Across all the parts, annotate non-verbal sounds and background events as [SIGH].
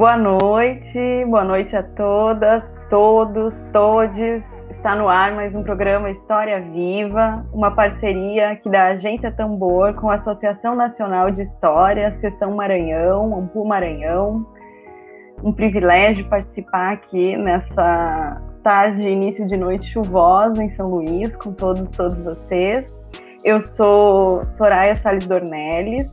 Boa noite, boa noite a todas, todos, todes. Está no ar mais um programa História Viva, uma parceria que da Agência Tambor com a Associação Nacional de História, Seção Maranhão, Ampul Maranhão. Um privilégio participar aqui nessa tarde, início de noite chuvosa em São Luís, com todos, todos vocês. Eu sou Soraya Salles Dornelles,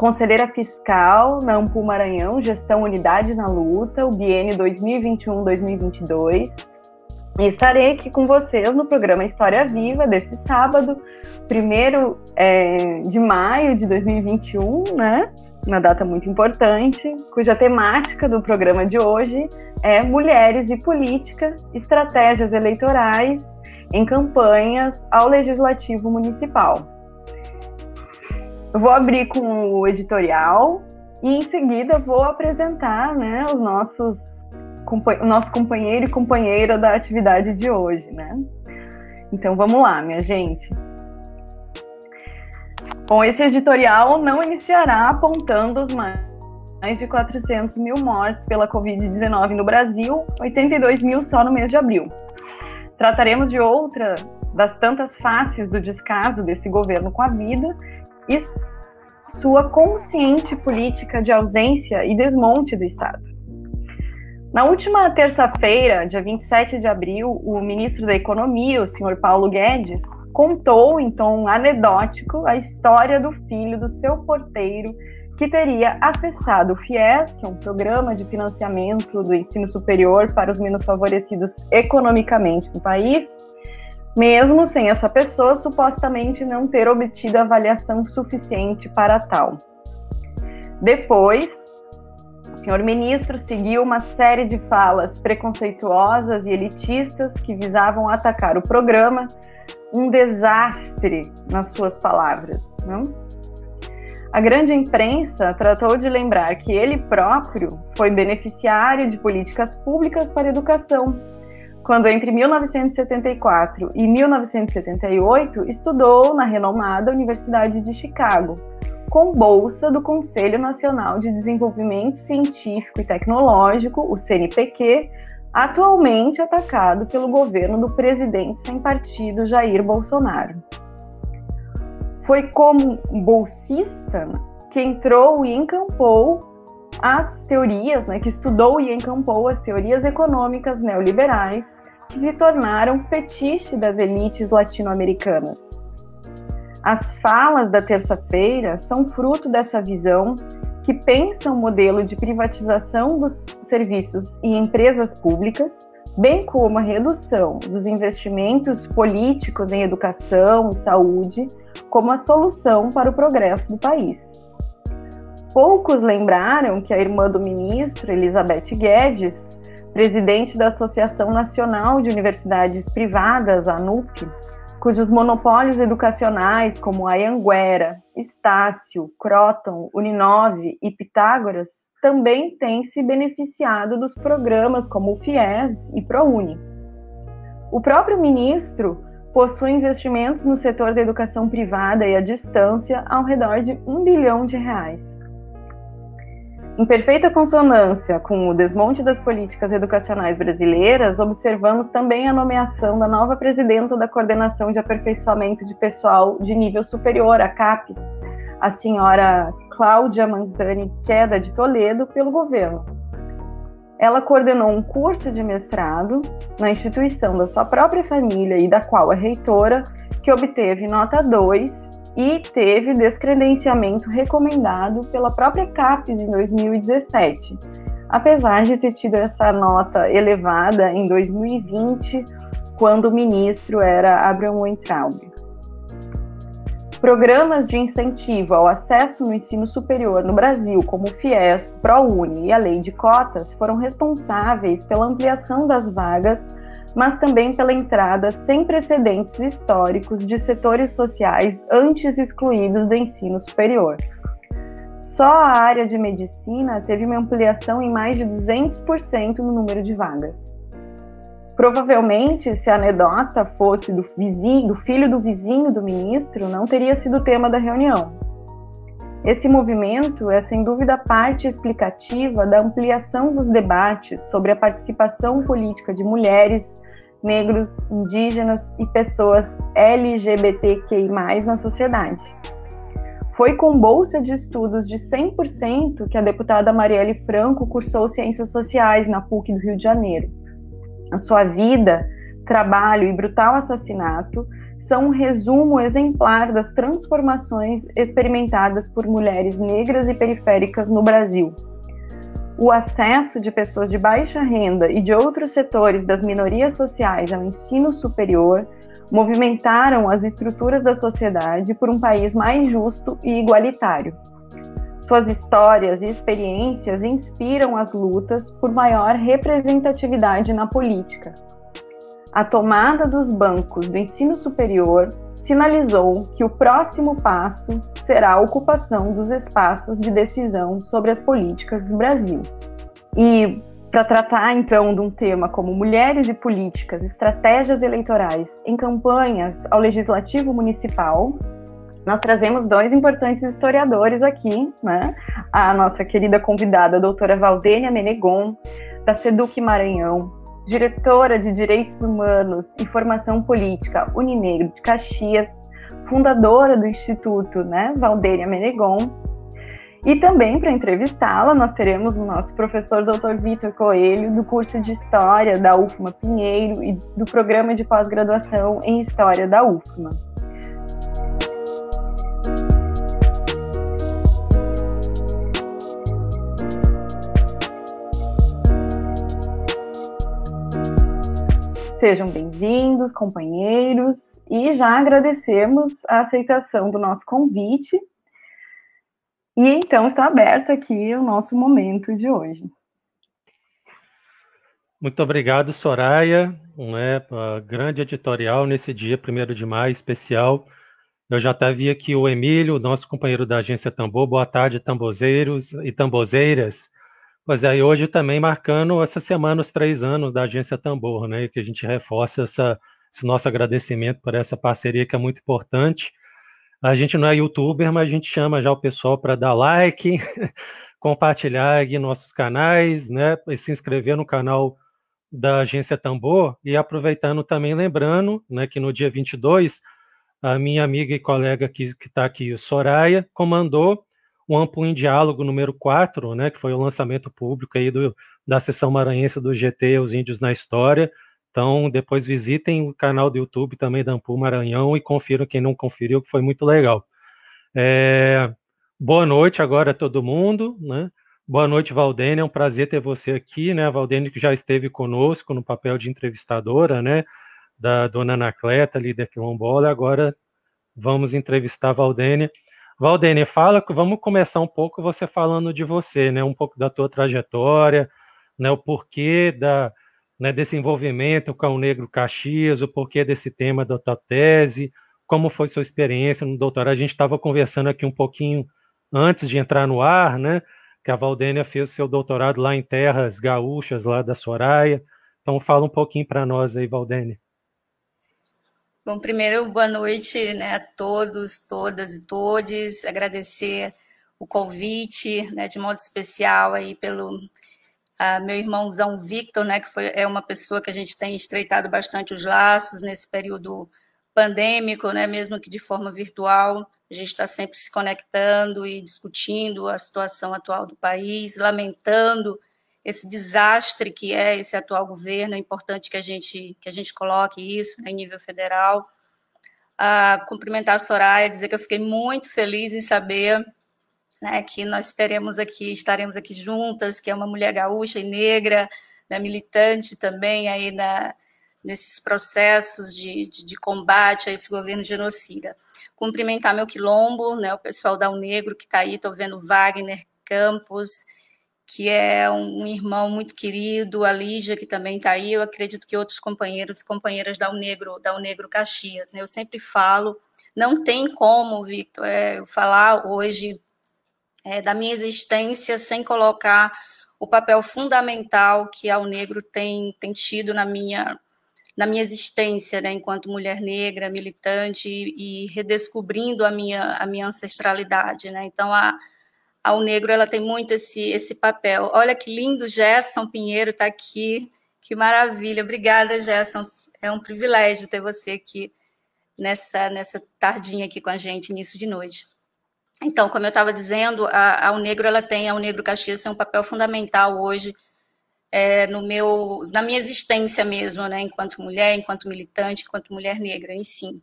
conselheira fiscal na Ampul Maranhão, gestão Unidade na Luta, o biênio 2021-2022. E estarei aqui com vocês no programa História Viva desse sábado, primeiro é, de maio de 2021, né? Uma data muito importante, cuja temática do programa de hoje é Mulheres e Política, Estratégias Eleitorais em Campanhas ao Legislativo Municipal. Eu vou abrir com o editorial e em seguida vou apresentar né, os nossos o nosso companheiro e companheira da atividade de hoje, né? Então vamos lá, minha gente. Bom, esse editorial não iniciará apontando os mais de 400 mil mortes pela Covid-19 no Brasil, 82 mil só no mês de abril. Trataremos de outra das tantas faces do descaso desse governo com a vida sua consciente política de ausência e desmonte do Estado. Na última terça-feira, dia 27 de abril, o ministro da Economia, o senhor Paulo Guedes, contou em tom anedótico a história do filho do seu porteiro que teria acessado o FIES, que é um programa de financiamento do ensino superior para os menos favorecidos economicamente no país, mesmo sem essa pessoa supostamente não ter obtido avaliação suficiente para tal. Depois, o senhor ministro seguiu uma série de falas preconceituosas e elitistas que visavam atacar o programa, um desastre, nas suas palavras. Não? A grande imprensa tratou de lembrar que ele próprio foi beneficiário de políticas públicas para educação, quando entre 1974 e 1978 estudou na renomada Universidade de Chicago, com bolsa do Conselho Nacional de Desenvolvimento Científico e Tecnológico, o CNPq, atualmente atacado pelo governo do presidente sem partido Jair Bolsonaro. Foi como bolsista que entrou e encampou as teorias, né, que estudou e encampou as teorias econômicas neoliberais que se tornaram fetiche das elites latino-americanas. As falas da terça-feira são fruto dessa visão que pensa um modelo de privatização dos serviços e empresas públicas, bem como a redução dos investimentos políticos em educação e saúde, como a solução para o progresso do país. Poucos lembraram que a irmã do ministro, Elizabeth Guedes, presidente da Associação Nacional de Universidades Privadas, ANUP, cujos monopólios educacionais como a Anguera, Estácio, Croton, Uninove e Pitágoras também têm se beneficiado dos programas como o FIES e ProUni. O próprio ministro possui investimentos no setor da educação privada e à distância ao redor de um bilhão de reais. Em perfeita consonância com o desmonte das políticas educacionais brasileiras, observamos também a nomeação da nova presidenta da Coordenação de Aperfeiçoamento de Pessoal de Nível Superior, a CAPES, a senhora Cláudia Manzani Queda de Toledo, pelo governo. Ela coordenou um curso de mestrado na instituição da sua própria família e da qual é reitora, que obteve nota 2 e teve descredenciamento recomendado pela própria CAPES em 2017, apesar de ter tido essa nota elevada em 2020, quando o ministro era Abraham Weintraub. Programas de incentivo ao acesso no ensino superior no Brasil, como o FIES, ProUni e a Lei de Cotas, foram responsáveis pela ampliação das vagas mas também pela entrada sem precedentes históricos de setores sociais antes excluídos do ensino superior. Só a área de medicina teve uma ampliação em mais de 200% no número de vagas. Provavelmente, se a anedota fosse do, vizinho, do filho do vizinho do ministro, não teria sido tema da reunião. Esse movimento é, sem dúvida, parte explicativa da ampliação dos debates sobre a participação política de mulheres, negros, indígenas e pessoas LGBTQI, na sociedade. Foi com bolsa de estudos de 100% que a deputada Marielle Franco cursou Ciências Sociais na PUC do Rio de Janeiro. A sua vida, trabalho e brutal assassinato são um resumo exemplar das transformações experimentadas por mulheres negras e periféricas no Brasil. O acesso de pessoas de baixa renda e de outros setores das minorias sociais ao ensino superior movimentaram as estruturas da sociedade por um país mais justo e igualitário. Suas histórias e experiências inspiram as lutas por maior representatividade na política, a tomada dos bancos do ensino superior sinalizou que o próximo passo será a ocupação dos espaços de decisão sobre as políticas do Brasil. E para tratar então de um tema como mulheres e políticas, estratégias eleitorais em campanhas ao legislativo municipal, nós trazemos dois importantes historiadores aqui, né? A nossa querida convidada, a doutora Valdênia Menegon, da SEDUC Maranhão, diretora de Direitos Humanos e Formação Política Uninegro de Caxias, fundadora do Instituto né, Valdênia Menegon. E também para entrevistá-la, nós teremos o nosso professor Dr. Vitor Coelho, do curso de História da UFMA Pinheiro e do programa de pós-graduação em História da UFMA. Sejam bem-vindos, companheiros, e já agradecemos a aceitação do nosso convite. E então está aberto aqui o nosso momento de hoje. Muito obrigado, Soraya. Um é, grande editorial nesse dia, 1 de maio, especial. Eu já até vi aqui o Emílio, nosso companheiro da agência Tambor. Boa tarde, tambozeiros e tambozeiras. Pois é, e hoje também marcando essa semana os três anos da Agência Tambor, né? Que a gente reforça essa, esse nosso agradecimento por essa parceria que é muito importante. A gente não é youtuber, mas a gente chama já o pessoal para dar like, [LAUGHS] compartilhar aqui nossos canais, né? E se inscrever no canal da Agência Tambor. E aproveitando também, lembrando né, que no dia 22, a minha amiga e colega que está aqui, Soraya, comandou o Amplo em Diálogo número 4, né, que foi o lançamento público aí do, da sessão maranhense do GT Os Índios na História. Então, depois visitem o canal do YouTube também da Ampul Maranhão e confiram quem não conferiu, que foi muito legal. É, boa noite agora a todo mundo, né? Boa noite, Valdênia, é um prazer ter você aqui, né? A Valdênia que já esteve conosco no papel de entrevistadora, né? Da dona Anacleta, líder quilombola, agora vamos entrevistar a Valdênia. Valdene, fala, vamos começar um pouco você falando de você, né? Um pouco da tua trajetória, né? O porquê da, né, desse envolvimento com o Negro Caxias, o porquê desse tema da tua tese, como foi sua experiência no doutorado. A gente estava conversando aqui um pouquinho antes de entrar no ar, né? Que a Valdênia fez seu doutorado lá em terras gaúchas, lá da Soraya. Então, fala um pouquinho para nós aí, Valdênia. Bom, primeiro, boa noite né, a todos, todas e todes. Agradecer o convite, né, de modo especial aí pelo uh, meu irmãozão Victor, né, que foi, é uma pessoa que a gente tem estreitado bastante os laços nesse período pandêmico, né, mesmo que de forma virtual. A gente está sempre se conectando e discutindo a situação atual do país, lamentando esse desastre que é esse atual governo, é importante que a gente, que a gente coloque isso né, em nível federal. Ah, cumprimentar a Soraya, dizer que eu fiquei muito feliz em saber né, que nós teremos aqui, estaremos aqui juntas, que é uma mulher gaúcha e negra, né, militante também aí na, nesses processos de, de, de, combate a esse governo genocida. Cumprimentar meu quilombo, né, o pessoal da Unegro que está aí, estou vendo Wagner Campos, que é um, irmão muito querido, a Lígia, que também está aí, eu acredito que outros companheiros e companheiras da Unegro, da Unegro Caxias. Né? Eu sempre falo, não tem como, Victor, é, falar hoje é, da minha existência sem colocar o papel fundamental que a Unegro tem, tem tido na minha, na minha existência, né, enquanto mulher negra, militante e, e redescobrindo a minha, a minha ancestralidade, né? Então a ao negro ela tem muito esse esse papel. Olha que lindo, Gerson Pinheiro está aqui, que maravilha. Obrigada, Gerson. É um privilégio ter você aqui nessa nessa tardinha aqui com a gente, início de noite. Então, como eu estava dizendo, a, a, o negro ela tem, a o negro Caxias tem um papel fundamental hoje é, no meu, na minha existência mesmo, né, enquanto mulher, enquanto militante, enquanto mulher negra, enfim.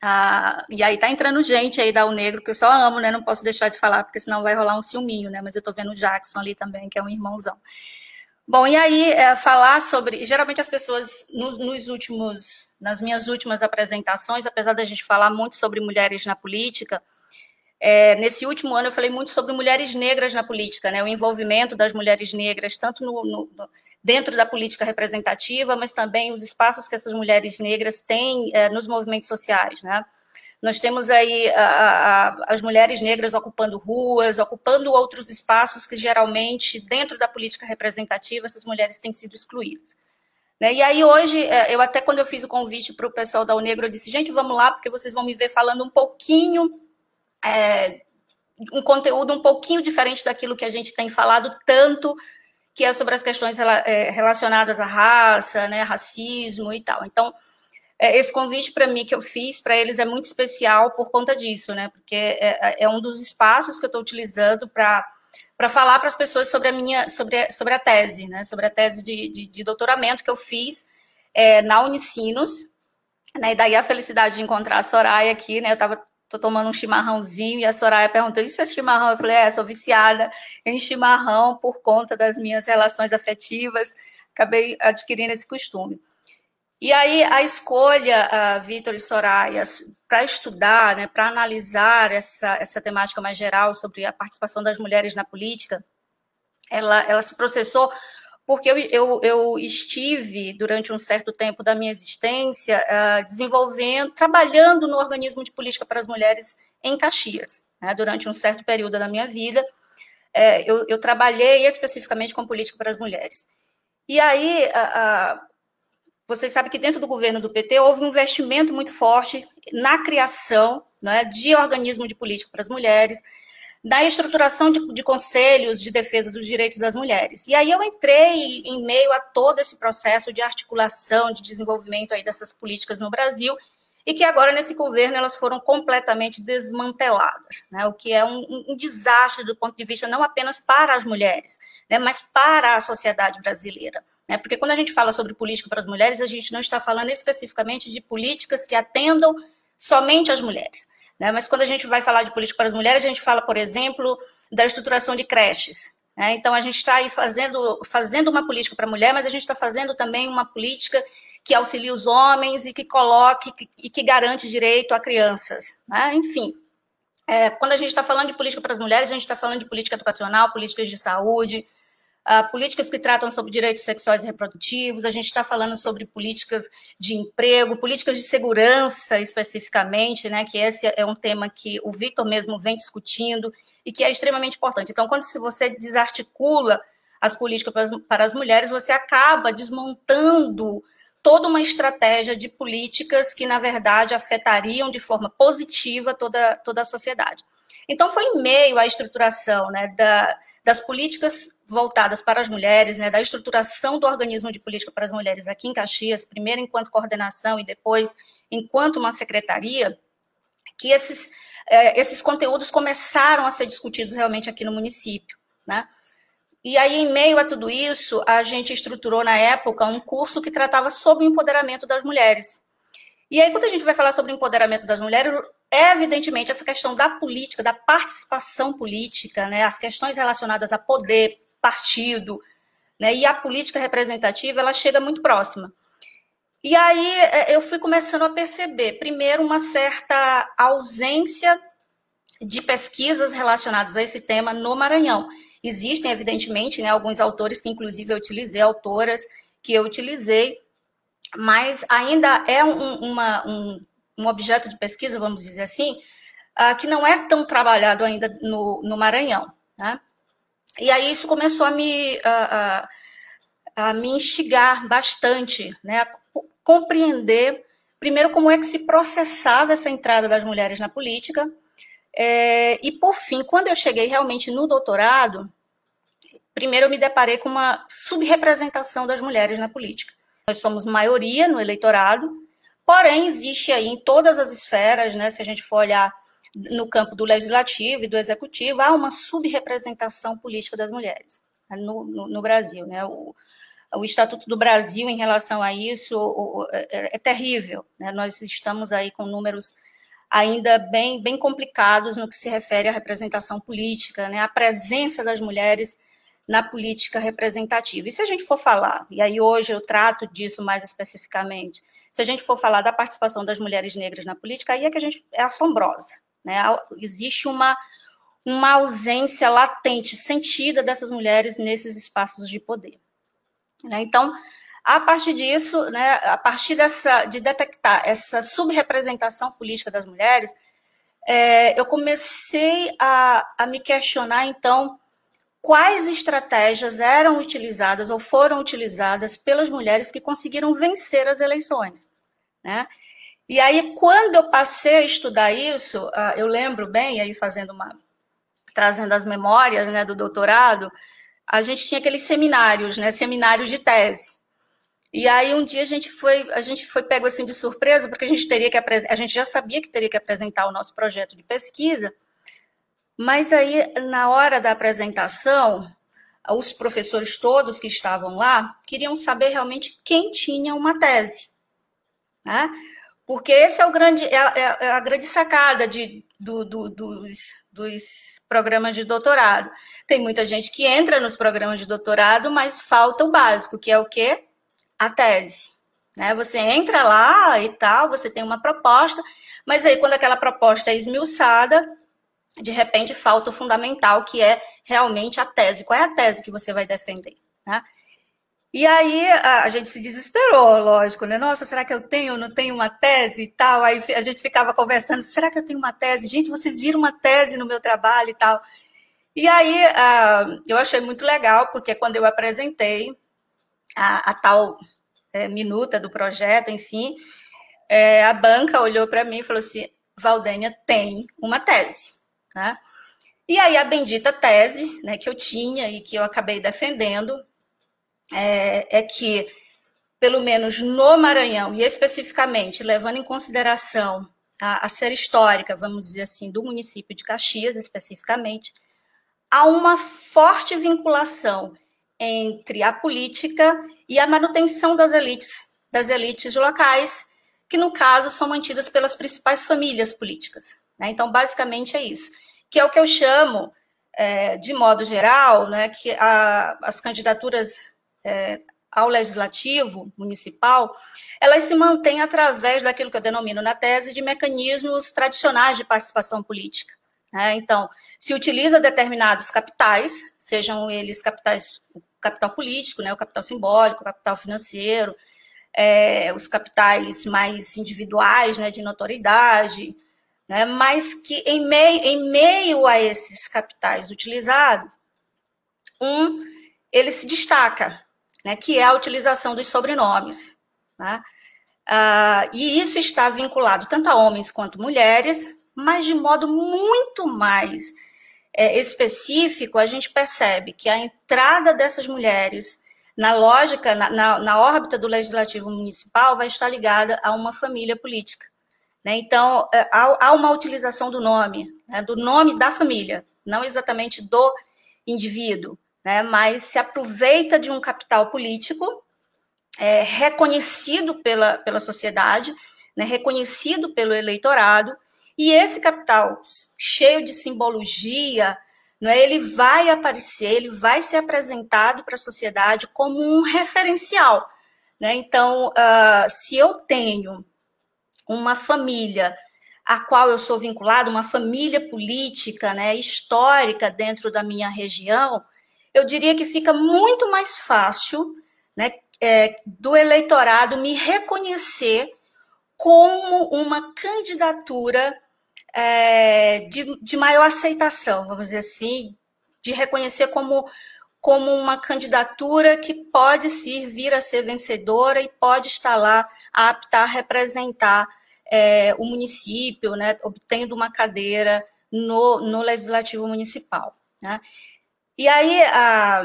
Ah, e aí tá entrando gente aí da O Negro, que eu só amo, né? Não posso deixar de falar, porque senão vai rolar um ciúminho, né? Mas eu tô vendo o Jackson ali também, que é um irmãozão. Bom, e aí é, falar sobre. Geralmente as pessoas, nos, nos, últimos, nas minhas últimas apresentações, apesar da gente falar muito sobre mulheres na política, é, nesse último ano eu falei muito sobre mulheres negras na política, né? O envolvimento das mulheres negras, tanto no, no, dentro da política representativa, mas também os espaços que essas mulheres negras têm é, nos movimentos sociais, né? Nós temos aí a, a, as mulheres negras ocupando ruas, ocupando outros espaços que geralmente, dentro da política representativa, essas mulheres têm sido excluídas. Né? E aí hoje, é, eu até quando eu fiz o convite para o pessoal da Unegro, eu disse, gente, vamos lá, porque vocês vão me ver falando um pouquinho, é, um conteúdo um pouquinho diferente daquilo que a gente tem falado tanto, que é sobre as questões é, relacionadas à raça, né, racismo e tal. Então, é, esse convite para mim que eu fiz para eles é muito especial por conta disso, né? Porque é, é, um dos espaços que eu estou utilizando para para falar para as pessoas sobre a minha sobre, sobre a tese, né? Sobre a tese de, de, de doutoramento que eu fiz na Unicinos, né? E daí a felicidade de encontrar a Soraya aqui, né? Eu estava tô tomando um chimarrãozinho e a Soraya perguntou: Isso é chimarrão? Eu falei: É, sou viciada em chimarrão por conta das minhas relações afetivas, acabei adquirindo esse costume. E aí a escolha, uh, Vitor e Soraya, para estudar, né, para analisar essa, essa temática mais geral sobre a participação das mulheres na política, ela, ela se processou porque eu, eu, eu estive, durante um certo tempo da minha existência, uh, desenvolvendo, trabalhando no organismo de política para as mulheres em Caxias, né, durante um certo período da minha vida. É, eu, eu, trabalhei especificamente com política para as mulheres. E aí, uh, uh, vocês sabem que dentro do governo do PT houve um investimento muito forte na criação né, de organismo de política para as mulheres, na estruturação de, de, conselhos de defesa dos direitos das mulheres. E aí eu entrei em meio a todo esse processo de articulação, de desenvolvimento aí dessas políticas no Brasil, e que agora, nesse governo, elas foram completamente desmanteladas, né? o que é um, um, desastre do ponto de vista não apenas para as mulheres, né? mas para a sociedade brasileira. Né? Porque quando a gente fala sobre política para as mulheres, a gente não está falando especificamente de políticas que atendam somente as mulheres. Né? Mas quando a gente vai falar de política para as mulheres, a gente fala, por exemplo, da estruturação de creches. Né? Então, a gente está aí fazendo, fazendo uma política para a mulher, mas a gente está fazendo também uma política que auxilie os homens e que coloque e que garante direito a crianças. Né? Enfim, é, quando a gente está falando de política para as mulheres, a gente está falando de política educacional, políticas de saúde, uh, políticas que tratam sobre direitos sexuais e reprodutivos, a gente está falando sobre políticas de emprego, políticas de segurança especificamente, né, que esse é um tema que o Victor mesmo vem discutindo e que é extremamente importante. Então, quando você desarticula as políticas para as, para as mulheres, você acaba desmontando toda uma estratégia de políticas que, na verdade, afetariam de forma positiva toda, toda a sociedade. Então, foi em meio à estruturação né, da, das políticas voltadas para as mulheres, né, da estruturação do organismo de política para as mulheres aqui em Caxias, primeiro enquanto coordenação e depois enquanto uma secretaria, que esses, é, esses conteúdos começaram a ser discutidos realmente aqui no município. Né? E aí, em meio a tudo isso, a gente estruturou na época um curso que tratava sobre o empoderamento das mulheres. E aí, quando a gente vai falar sobre empoderamento das mulheres, é evidentemente essa questão da política, da participação política, né, as questões relacionadas a poder, partido, né, e a política representativa, ela chega muito próxima. E aí é, eu fui começando a perceber, primeiro, uma certa ausência de pesquisas relacionadas a esse tema no Maranhão. Existem, evidentemente, né, alguns autores que, inclusive, eu utilizei, autoras que eu utilizei, mas ainda é um, uma, um, um objeto de pesquisa, vamos dizer assim, uh, que não é tão trabalhado ainda no, no Maranhão. Né? E aí isso começou a me, a, a, a me instigar bastante, né? compreender, primeiro, como é que se processava essa entrada das mulheres na política, é, e, por fim, quando eu cheguei realmente no doutorado, primeiro eu me deparei com uma subrepresentação das mulheres na política. Nós somos maioria no eleitorado, porém existe aí em todas as esferas, né, se a gente for olhar no campo do legislativo e do executivo, há uma subrepresentação política das mulheres né, no, no, no Brasil. Né? O, o Estatuto do Brasil, em relação a isso, é, é terrível. Né? Nós estamos aí com números ainda bem, bem complicados no que se refere à representação política, né? a presença das mulheres na política representativa. E se a gente for falar, e aí hoje eu trato disso mais especificamente, se a gente for falar da participação das mulheres negras na política, aí é que a gente é assombrosa. Né? Existe uma, uma ausência latente, sentida dessas mulheres nesses espaços de poder. Né? Então, a partir disso, né, a partir dessa, de detectar essa subrepresentação política das mulheres, é, eu comecei a, a me questionar, então, quais estratégias eram utilizadas ou foram utilizadas pelas mulheres que conseguiram vencer as eleições. Né? E aí, quando eu passei a estudar isso, ah, eu lembro bem, aí fazendo uma. trazendo as memórias né, do doutorado, a gente tinha aqueles seminários, né, seminários de tese. E aí um dia a gente foi, a gente foi pego assim de surpresa, porque a gente teria que a gente já sabia que teria que apresentar o nosso projeto de pesquisa, mas aí na hora da apresentação, os professores todos que estavam lá queriam saber realmente quem tinha uma tese, né? Porque esse é o grande é a, é, é a grande sacada de, do, do, dos, dos programas de doutorado. Tem muita gente que entra nos programas de doutorado, mas falta o básico, que é o quê? a tese. Né? Você entra lá e tal, você tem uma proposta, mas aí quando aquela proposta é esmiuçada, de repente falta o fundamental, que é realmente a tese. Qual é a tese que você vai defender? Né? E aí a, gente se desesperou, lógico, né? Nossa, será que eu tenho, não tenho uma tese e tal? Aí a gente ficava conversando, será que eu tenho uma tese? Gente, vocês viram uma tese no meu trabalho e tal. E aí eu achei muito legal, porque quando eu apresentei, a, a tal é, minuta do projeto, enfim, é, a banca olhou para mim e falou assim: Valdênia tem uma tese. Tá? E aí a bendita tese né, que eu tinha e que eu acabei defendendo é, é que, pelo menos no Maranhão, e especificamente levando em consideração a, a histórica, vamos dizer assim, do município de Caxias especificamente, há uma forte vinculação entre a política e a manutenção das elites, das elites locais, que no caso são mantidas pelas principais famílias políticas. Né? Então, basicamente é isso, que é o que eu chamo, é, de modo geral, né, que a, as candidaturas é, ao legislativo municipal, elas se mantêm através daquilo que eu denomino na tese de mecanismos tradicionais de participação política. Né? Então, se utiliza determinados capitais, sejam eles capitais capital político, né, o capital simbólico, o capital financeiro, é, os capitais mais individuais, né, de notoriedade, né, mas que em meio, em meio a esses capitais utilizados, um ele se destaca, né, que é a utilização dos sobrenomes. Né? Ah, e isso está vinculado tanto a homens quanto mulheres, mas de modo muito mais é, específico, a gente percebe que a entrada dessas mulheres na lógica, na, na, na órbita do legislativo municipal, vai estar ligada a uma família política. Né? Então, é, há, há, uma utilização do nome, né? do nome da família, não exatamente do indivíduo, né? mas se aproveita de um capital político é, reconhecido pela, pela sociedade, né? reconhecido pelo eleitorado, e esse capital cheio de simbologia, não é? ele vai aparecer, ele vai ser apresentado para a sociedade como um referencial. Né? Então, uh, se eu tenho uma família a qual eu sou vinculado, uma família política, né, histórica dentro da minha região, eu diria que fica muito mais fácil né, é, do eleitorado me reconhecer como uma candidatura é, de, de maior aceitação, vamos dizer assim, de reconhecer como, como uma candidatura que pode se vir a ser vencedora e pode estar lá apta a representar é, o município, né, obtendo uma cadeira no, no legislativo municipal. Né? E aí, a,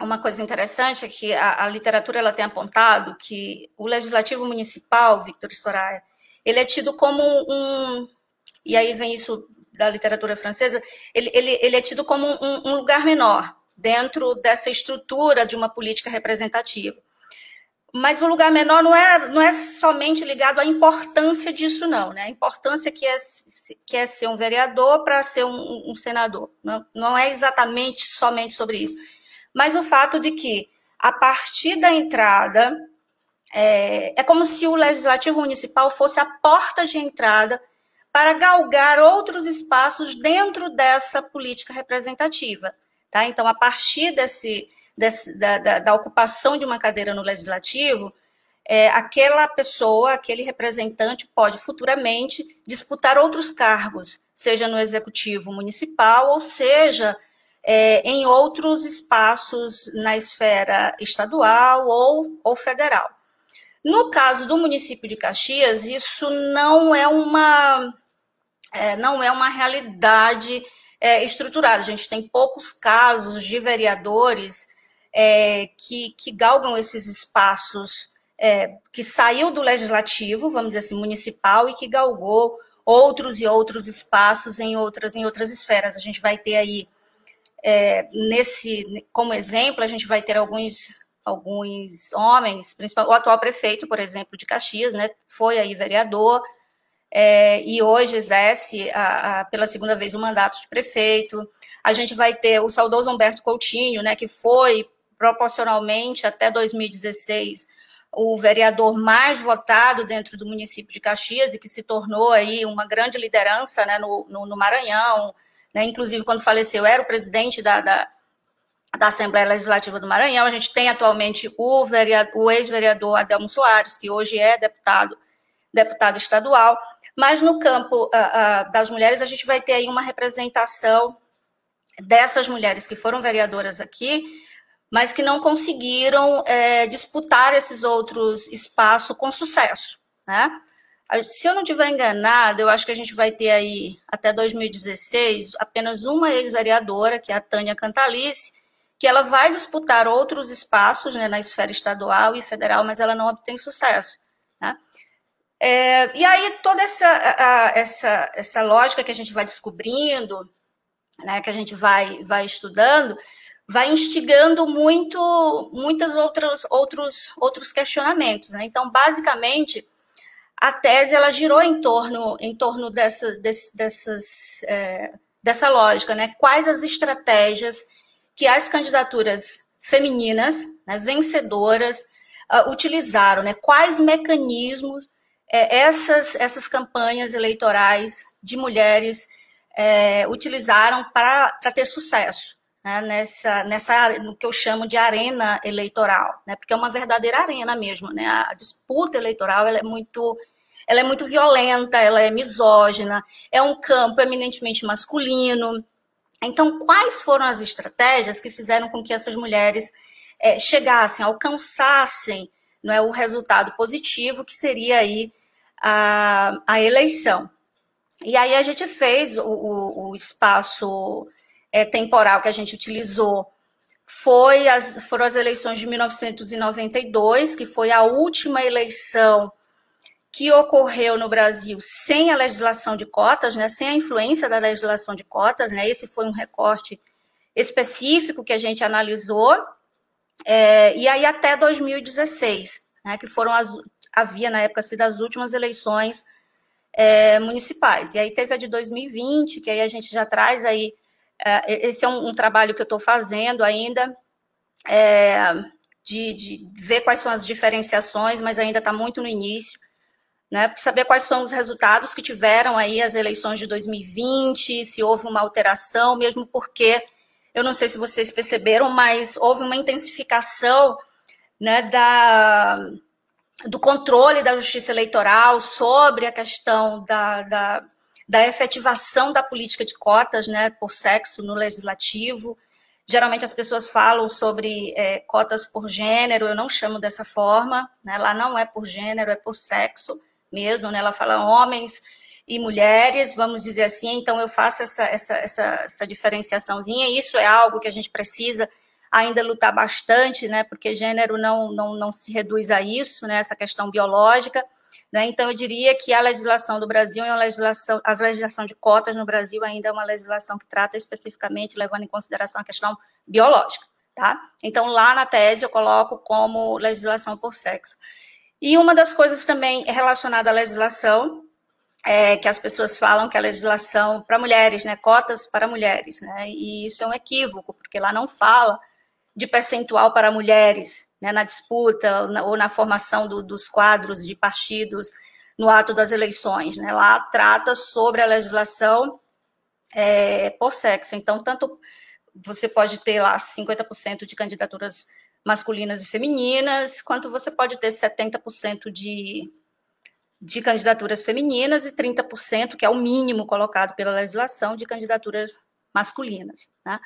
uma coisa interessante é que a, a, literatura ela tem apontado que o legislativo municipal, Victor Soraya, ele é tido como um, e aí vem isso da literatura francesa, ele, ele, ele é tido como um, um lugar menor dentro dessa estrutura de uma política representativa. Mas o lugar menor não é, não é somente ligado à importância disso, não. Né? A importância que é, que é ser um vereador para ser um, um senador. Não, não é exatamente somente sobre isso. Mas o fato de que, a partir da entrada, é, é como se o legislativo municipal fosse a porta de entrada para galgar outros espaços dentro dessa política representativa. Tá? Então, a partir desse, desse da, da, da, ocupação de uma cadeira no legislativo, é, aquela pessoa, aquele representante pode futuramente disputar outros cargos, seja no executivo municipal ou seja é, em outros espaços na esfera estadual ou, ou federal. No caso do município de Caxias, isso não é uma é, não é uma realidade é, estruturada. A gente tem poucos casos de vereadores é, que, que galgam esses espaços, é, que saiu do legislativo, vamos dizer assim, municipal, e que galgou outros e outros espaços em outras, em outras esferas. A gente vai ter aí, é, nesse, como exemplo, a gente vai ter alguns alguns homens, principalmente o atual prefeito, por exemplo, de Caxias, né, foi aí vereador, é, e hoje exerce a, a, pela segunda vez o mandato de prefeito. A gente vai ter o saudoso Humberto Coutinho, né, que foi proporcionalmente até 2016 o vereador mais votado dentro do município de Caxias e que se tornou aí uma grande liderança né, no, no, no Maranhão, né, inclusive quando faleceu era o presidente da, da, da, Assembleia Legislativa do Maranhão. A gente tem atualmente o, o ex-vereador Adelmo Soares, que hoje é deputado, deputado estadual. Mas no campo uh, uh, das mulheres, a gente vai ter aí uma representação dessas mulheres que foram vereadoras aqui, mas que não conseguiram é, disputar esses outros espaços com sucesso, né? Se eu não estiver enganada, eu acho que a gente vai ter aí, até 2016, apenas uma ex-vereadora, que é a Tânia Cantalice, que ela vai disputar outros espaços né, na esfera estadual e federal, mas ela não obtém sucesso. É, e aí toda essa, a, essa, essa lógica que a gente vai descobrindo, né, que a gente vai, vai estudando, vai instigando muito muitos outros, outros, outros questionamentos. Né? Então, basicamente, a tese ela girou em torno, em torno dessa, desse, dessas, é, dessa lógica, né? Quais as estratégias que as candidaturas femininas, né, vencedoras, uh, utilizaram, né? Quais mecanismos é, essas, essas campanhas eleitorais de mulheres é, utilizaram para ter sucesso né, nessa, nessa, no que eu chamo de arena eleitoral, né, porque é uma verdadeira arena mesmo. Né, a disputa eleitoral ela é muito ela é muito violenta, ela é misógina, é um campo eminentemente masculino. Então, quais foram as estratégias que fizeram com que essas mulheres é, chegassem, alcançassem não é, o resultado positivo, que seria aí a, a eleição. E aí a gente fez o, o, o espaço é, temporal que a gente utilizou foi as, foram as eleições de 1992, que foi a última eleição que ocorreu no Brasil sem a legislação de cotas, né, sem a influência da legislação de cotas, né, esse foi um recorte específico que a gente analisou, é, e aí até 2016, né, que foram as, havia na época sido as últimas eleições é, municipais. E aí teve a de 2020, que aí a gente já traz aí, é, esse é um, um, trabalho que eu estou fazendo ainda, é, de, de, ver quais são as diferenciações, mas ainda está muito no início, né, saber quais são os resultados que tiveram aí as eleições de 2020, se houve uma alteração, mesmo porque, eu não sei se vocês perceberam, mas houve uma intensificação né, da, do controle da justiça eleitoral sobre a questão da, da, da efetivação da política de cotas né, por sexo no legislativo. Geralmente as pessoas falam sobre é, cotas por gênero, eu não chamo dessa forma, né? lá não é por gênero, é por sexo mesmo, né? ela fala homens e mulheres, vamos dizer assim, então eu faço essa, essa, essa, essa diferenciaçãozinha, isso é algo que a gente precisa ainda lutar bastante, né, porque gênero não, não, não se reduz a isso, né, essa questão biológica, né, então eu diria que a legislação do Brasil é uma legislação, a legislação de cotas no Brasil ainda é uma legislação que trata especificamente, levando em consideração a questão biológica, tá? Então lá na tese eu coloco como legislação por sexo. E uma das coisas também relacionada à legislação é, que as pessoas falam que a legislação para mulheres, né, cotas para mulheres, né, e isso é um equívoco, porque lá não fala de percentual para mulheres, né, na disputa ou na, ou na formação do, dos quadros de partidos no ato das eleições, né, lá trata sobre a legislação é, por sexo, então tanto você pode ter lá 50% de candidaturas masculinas e femininas, quanto você pode ter 70% de de candidaturas femininas e 30%, que é o mínimo colocado pela legislação, de candidaturas masculinas. Né?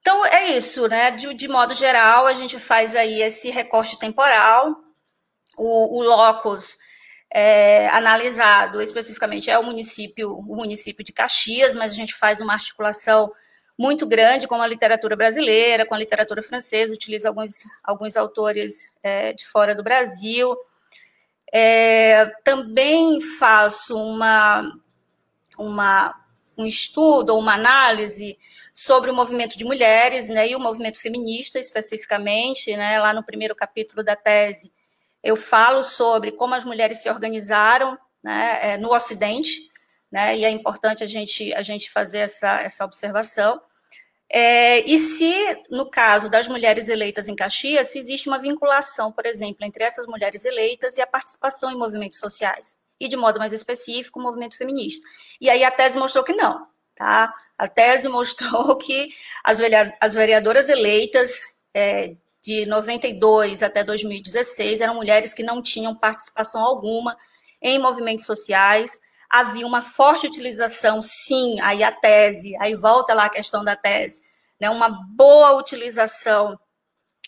Então, é isso, né? De, de, modo geral, a gente faz aí esse recorte temporal, o, o locus é, analisado especificamente é o município, o município de Caxias, mas a gente faz uma articulação muito grande com a literatura brasileira, com a literatura francesa, utiliza alguns, alguns autores é, de fora do Brasil, é, também faço uma, uma, um estudo ou uma análise sobre o movimento de mulheres né, e o movimento feminista especificamente. Né, lá no primeiro capítulo da tese, eu falo sobre como as mulheres se organizaram né, é, no Ocidente, né, e é importante a gente, a gente fazer essa, essa observação. É, e se, no caso das mulheres eleitas em Caxias, se existe uma vinculação, por exemplo, entre essas mulheres eleitas e a participação em movimentos sociais, e de modo mais específico, o movimento feminista. E aí a tese mostrou que não, tá? A tese mostrou [LAUGHS] que as, as vereadoras eleitas é, de 92 até 2016 eram mulheres que não tinham participação alguma em movimentos sociais, havia uma forte utilização, sim, aí a tese, aí volta lá a questão da tese, né, uma boa utilização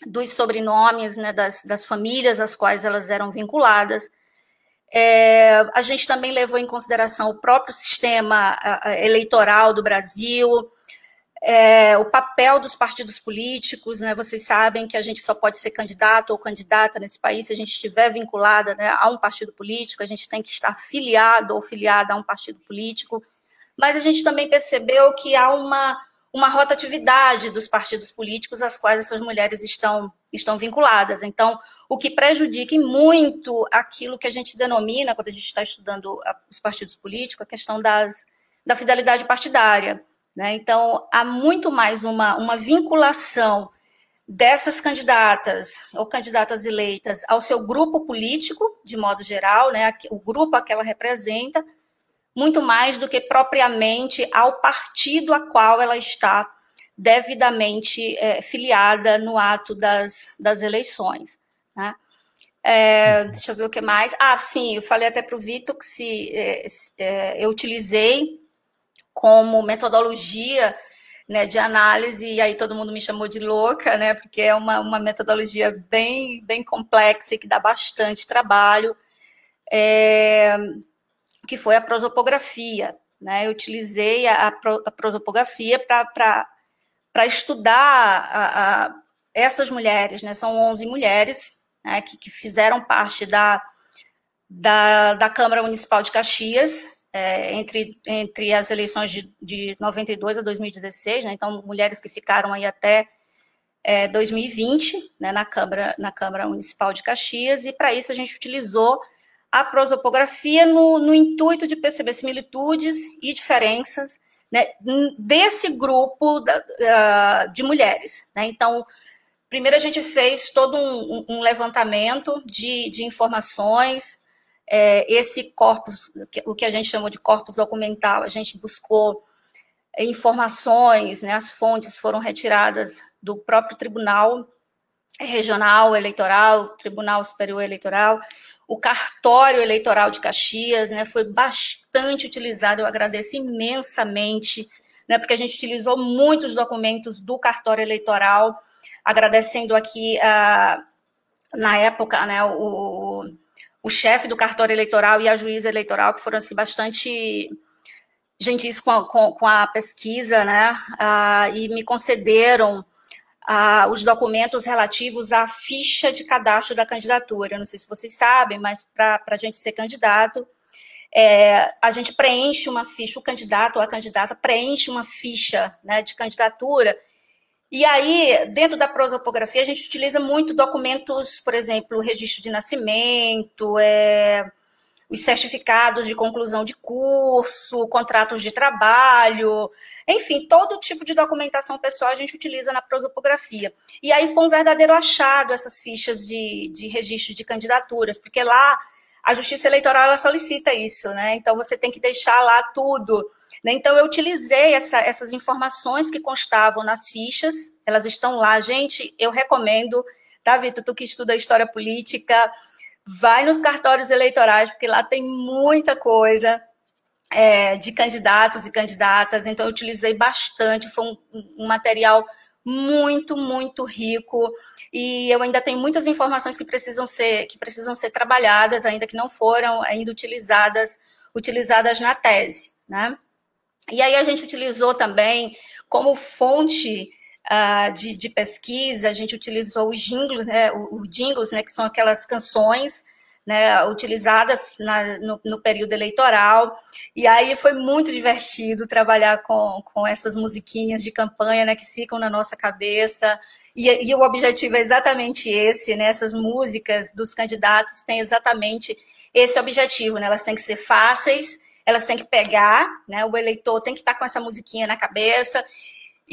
dos sobrenomes né, das, das famílias às quais elas eram vinculadas. É, a gente também levou em consideração o próprio sistema eleitoral do Brasil, é, o papel dos partidos políticos, né? Vocês sabem que a gente só pode ser candidato ou candidata nesse país se a gente estiver vinculada né, a um partido político, a gente tem que estar filiado ou filiada a um partido político. Mas a gente também percebeu que há uma, uma rotatividade dos partidos políticos às quais essas mulheres estão, estão vinculadas. Então, o que prejudica muito aquilo que a gente denomina, quando a gente está estudando os partidos políticos, a questão das, da fidelidade partidária. Né? Então, há muito mais uma, uma vinculação dessas candidatas ou candidatas eleitas ao seu grupo político, de modo geral, né? o grupo a que ela representa, muito mais do que propriamente ao partido a qual ela está devidamente é, filiada no ato das, das eleições. Né? É, deixa eu ver o que mais. Ah, sim, eu falei até para o Vitor que se é, é eu utilizei como metodologia né, de análise, e aí todo mundo me chamou de louca, né, porque é uma, uma metodologia bem, bem complexa e que dá bastante trabalho, é, que foi a prosopografia. Né, eu utilizei a, a prosopografia para estudar a, a, essas mulheres, né, são 11 mulheres né, que, que fizeram parte da, da, da Câmara Municipal de Caxias, é, entre, entre as eleições de, de 92 a 2016, né, então mulheres que ficaram aí até é, 2020 né, na, Câmara, na Câmara Municipal de Caxias, e para isso a gente utilizou a prosopografia no, no intuito de perceber similitudes e diferenças né, desse grupo da, de mulheres. Né? Então, primeiro a gente fez todo um, um levantamento de, de informações é, esse corpus, o que a gente chamou de corpus documental, a gente buscou informações, né, as fontes foram retiradas do próprio Tribunal Regional Eleitoral, Tribunal Superior Eleitoral, o cartório eleitoral de Caxias, né, foi bastante utilizado, eu agradeço imensamente né, porque a gente utilizou muitos documentos do cartório eleitoral, agradecendo aqui, uh, na época, né, o, o chefe do cartório eleitoral e a juíza eleitoral, que foram assim, bastante gentis com a, com, com a pesquisa, né, uh, e me concederam ah, os documentos relativos à ficha de cadastro da candidatura. Eu não sei se vocês sabem, mas para a gente ser candidato, é, a gente preenche uma ficha, o candidato ou a candidata preenche uma ficha né, de candidatura. E aí, dentro da prosopografia, a gente utiliza muito documentos, por exemplo, registro de nascimento, é, os certificados de conclusão de curso, contratos de trabalho, enfim, todo tipo de documentação pessoal a gente utiliza na prosopografia. E aí foi um verdadeiro achado essas fichas de, de registro de candidaturas, porque lá a Justiça Eleitoral ela solicita isso, né? Então você tem que deixar lá tudo. Né? Então eu utilizei essa, essas informações que constavam nas fichas, elas estão lá, gente. Eu recomendo, Davi, tu que estuda história política, vai nos cartórios eleitorais, porque lá tem muita coisa é, de candidatos e candidatas, então eu utilizei bastante, foi um, um material muito, muito rico, e eu ainda tenho muitas informações que precisam ser, que precisam ser trabalhadas, ainda que não foram ainda utilizadas, utilizadas na tese, né? E aí a gente utilizou também como fonte uh, de, de, pesquisa, a gente utilizou os jingles, né, o, jingles, né, que são aquelas canções né, utilizadas na, no, no, período eleitoral. E aí foi muito divertido trabalhar com, com essas musiquinhas de campanha né, que ficam na nossa cabeça. E, e o objetivo é exatamente esse, né, essas músicas dos candidatos têm exatamente esse objetivo, né, elas têm que ser fáceis, elas têm que pegar, né, o eleitor tem que estar com essa musiquinha na cabeça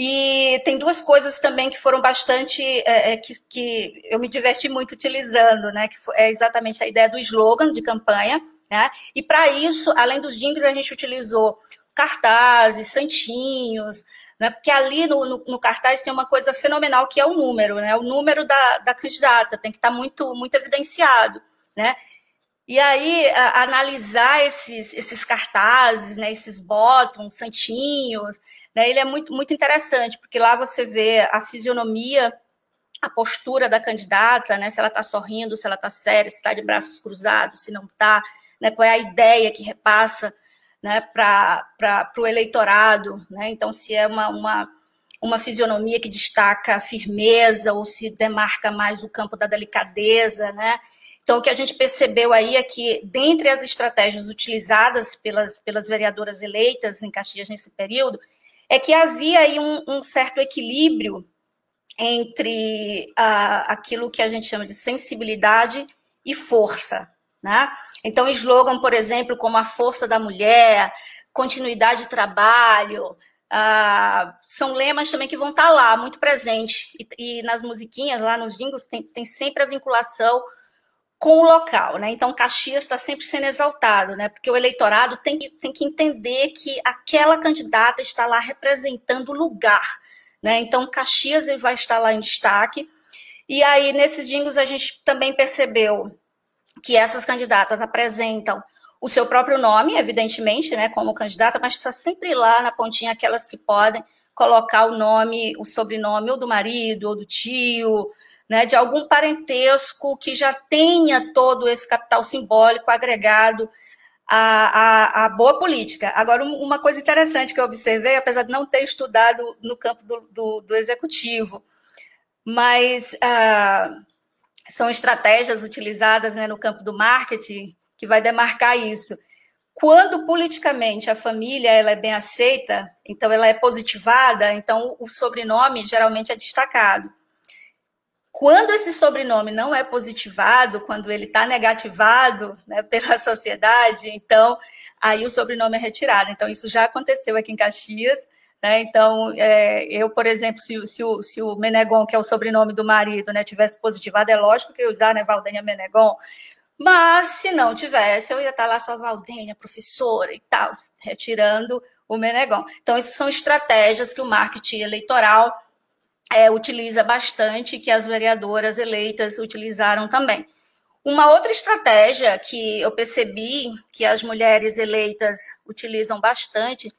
e tem duas coisas também que foram bastante, é, é, que, que, eu me diverti muito utilizando, né? Que é exatamente a ideia do slogan de campanha, né? E para isso, além dos jingles, a gente utilizou cartazes, santinhos, né? Porque ali no, no, no, cartaz tem uma coisa fenomenal que é o número, né? O número da, da candidata tem que estar tá muito, muito evidenciado, né? E aí, a, analisar esses, esses cartazes, né, esses botões, santinhos, né, ele é muito, muito interessante, porque lá você vê a fisionomia, a postura da candidata, né, se ela está sorrindo, se ela está séria, se está de braços cruzados, se não está, né, qual é a ideia que repassa né, para o eleitorado. Né, então, se é uma, uma, uma fisionomia que destaca firmeza ou se demarca mais o campo da delicadeza, né? Então, o que a gente percebeu aí é que, dentre as estratégias utilizadas pelas, pelas vereadoras eleitas em Caxias nesse período, é que havia aí um, um certo equilíbrio entre aquilo que a gente chama de sensibilidade e força. Né? Então, slogan, por exemplo, como a força da mulher, continuidade de trabalho, são lemas também que vão estar lá, muito presentes. E, e nas musiquinhas, lá nos jingles, tem, tem sempre a vinculação com o local, né? Então, Caxias está sempre sendo exaltado, né? Porque o eleitorado tem que, tem que entender que aquela candidata está lá representando o lugar, né? Então, Caxias vai estar lá em destaque. E aí, nesses jingles, a gente também percebeu que essas candidatas apresentam o seu próprio nome, evidentemente, né, como candidata, mas está sempre lá na pontinha aquelas que podem colocar o nome, o sobrenome ou do marido ou do tio, né, de algum parentesco que já tenha todo esse capital simbólico agregado à, à, à, boa política. Agora, uma coisa interessante que eu observei, apesar de não ter estudado no campo do, do, do executivo, mas ah, são estratégias utilizadas né, no campo do marketing que vai demarcar isso. Quando politicamente a família ela é bem aceita, então ela é positivada, então o sobrenome geralmente é destacado. Quando esse sobrenome não é positivado, quando ele está negativado né, pela [LAUGHS] sociedade, então aí o sobrenome é retirado. Então, isso já aconteceu aqui em Caxias. Né? Então, é, eu, por exemplo, se, se, o, se o Menegon, que é o sobrenome do marido, né, tivesse positivado, é lógico que eu ia usar né, Valdênia Menegon. Mas se não tivesse, eu ia estar tá lá só Valdênia, professora e tal, retirando o Menegon. Então, essas são estratégias que o marketing eleitoral é, utiliza bastante, que as vereadoras eleitas utilizaram também. Uma outra estratégia que eu percebi que as mulheres eleitas utilizam bastante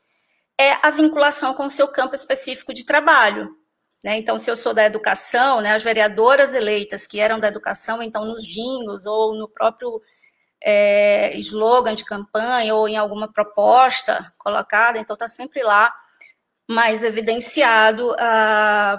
é a vinculação com o seu campo específico de trabalho. Né? Então, se eu sou da educação, né, as vereadoras eleitas que eram da educação, então nos jingles ou no próprio é, slogan de campanha ou em alguma proposta colocada, então está sempre lá mais evidenciado a,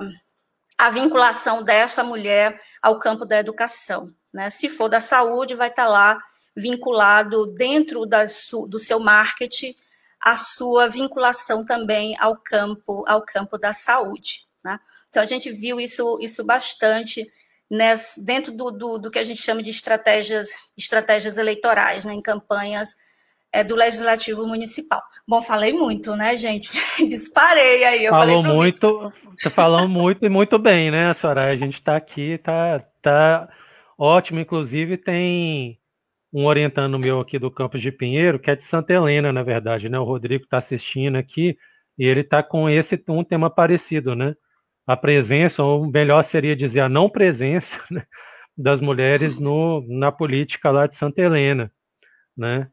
a vinculação dessa mulher ao campo da educação. Né? Se for da saúde, vai estar tá lá vinculado dentro da, do seu marketing a sua vinculação também ao campo ao campo da saúde. Né? Então a gente viu isso isso bastante nesse, dentro do, do, do, que a gente chama de estratégias estratégias eleitorais, né? em campanhas é, do legislativo municipal. Bom, falei muito, né, gente? [LAUGHS] Disparei aí. Eu Falou muito, tá falando muito e muito bem, né, Soraya? A gente está aqui, tá, tá ótimo. Inclusive tem um orientando meu aqui do Campos de Pinheiro, que é de Santa Helena, na verdade, né? O Rodrigo está assistindo aqui e ele está com esse um tema parecido, né? A presença, ou melhor seria dizer a não presença [LAUGHS] né? das mulheres no, na política lá de Santa Helena, né?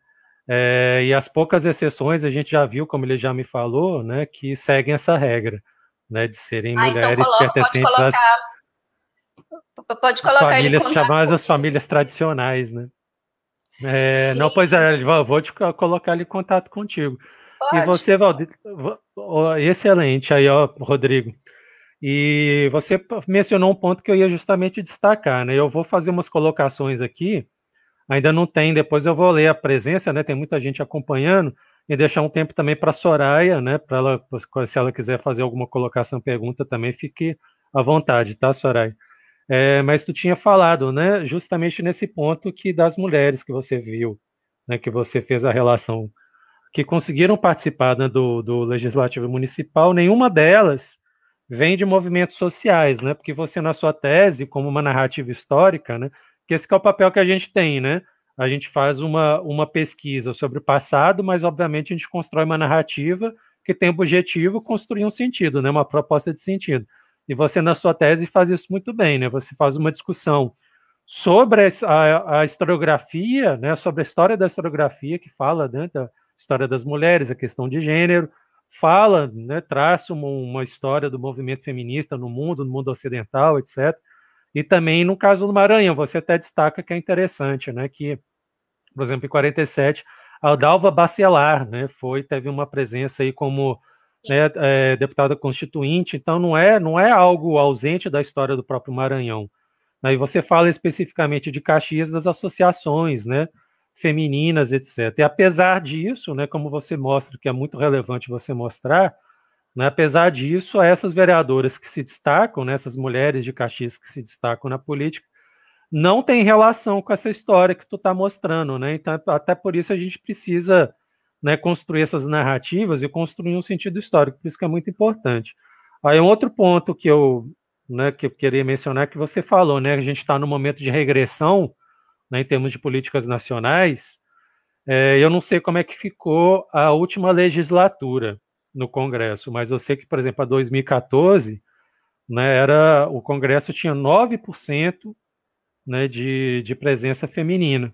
É, e as poucas exceções a gente já viu, como ele já me falou, né, que seguem essa regra, né, de serem ah, então mulheres então coloca, pertencentes pode colocar, às pode colocar famílias chamadas as famílias tradicionais, né? É, não, pois é, vou te colocar ali em contato contigo. Pode. E você, Valdir, excelente aí, ó, Rodrigo. E você mencionou um ponto que eu ia justamente destacar, né? Eu vou fazer umas colocações aqui, ainda não tem, depois eu vou ler a presença, né? Tem muita gente acompanhando, e deixar um tempo também para a Soraya, né? Para ela, se ela quiser fazer alguma colocação, pergunta também, fique à vontade, tá, Soraya? É, mas tu tinha falado, né, justamente nesse ponto que das mulheres que você viu, né, que você fez a relação, que conseguiram participar né, do, do legislativo municipal, nenhuma delas vem de movimentos sociais, né, porque você na sua tese, como uma narrativa histórica, né, que esse é o papel que a gente tem, né, a gente faz uma, uma pesquisa sobre o passado, mas obviamente a gente constrói uma narrativa que tem o objetivo construir um sentido, né, uma proposta de sentido. E você, na sua tese, faz isso muito bem, né? Você faz uma discussão sobre a, a historiografia, né? Sobre a história da historiografia, que fala né, da história das mulheres, a questão de gênero, fala, né, traça uma, uma, história do movimento feminista no mundo, no mundo ocidental, etc. E também no caso do Maranhão, você até destaca que é interessante, né, que, por exemplo, em 47, a Dalva Bacelar, né, foi, teve uma presença aí como né, é, deputada constituinte, então não é, não é algo ausente da história do próprio Maranhão. Aí você fala especificamente de Caxias das associações, né, femininas, etc. E apesar disso, né, como você mostra, que é muito relevante você mostrar, né, apesar disso, essas vereadoras que se destacam, né, essas mulheres de Caxias que se destacam na política, não tem relação com essa história que tu está mostrando, né? Então, até por isso a gente precisa né, construir essas narrativas e construir um sentido histórico, por isso que é muito importante. Aí um outro ponto que eu, né, que eu queria mencionar é que você falou, né, a gente está no momento de regressão, né, em termos de políticas nacionais, é, eu não sei como é que ficou a última legislatura no Congresso, mas eu sei que, por exemplo, a 2014, né, era, o Congresso tinha 9% né, de, de presença feminina,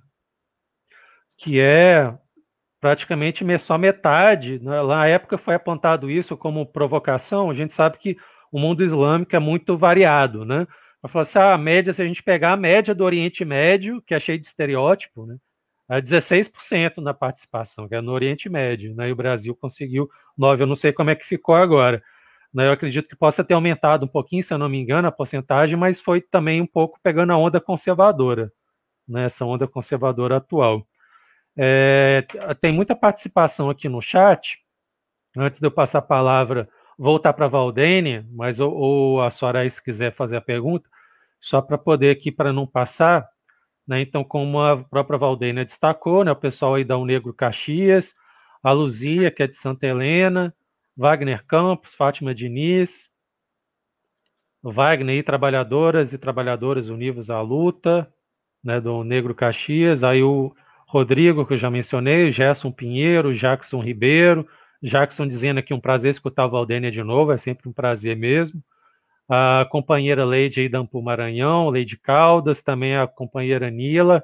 que é praticamente só metade. Né? Lá na época foi apontado isso como provocação. A gente sabe que o mundo islâmico é muito variado, né? Eu falo assim, ah, a média, se a gente pegar a média do Oriente Médio, que é cheio de estereótipo, né? É 16% na participação, que é no Oriente Médio, né? E o Brasil conseguiu 9%. Eu não sei como é que ficou agora. Né? Eu acredito que possa ter aumentado um pouquinho, se eu não me engano, a porcentagem, mas foi também um pouco pegando a onda conservadora, né? Essa onda conservadora atual. É, tem muita participação aqui no chat. Antes de eu passar a palavra, voltar para a Valdênia, mas ou, ou a Soraya, se quiser fazer a pergunta, só para poder aqui, para não passar. Né? Então, como a própria Valdênia destacou, né, o pessoal aí da Negro Caxias, a Luzia, que é de Santa Helena, Wagner Campos, Fátima Diniz, Wagner e trabalhadoras e trabalhadores unidos à luta, né, do Negro Caxias, aí o Rodrigo, que eu já mencionei, Gerson Pinheiro, Jackson Ribeiro, Jackson dizendo aqui um prazer escutar a Valdênia de novo, é sempre um prazer mesmo. A companheira Leide da Maranhão, Leide Caldas, também a companheira Nila,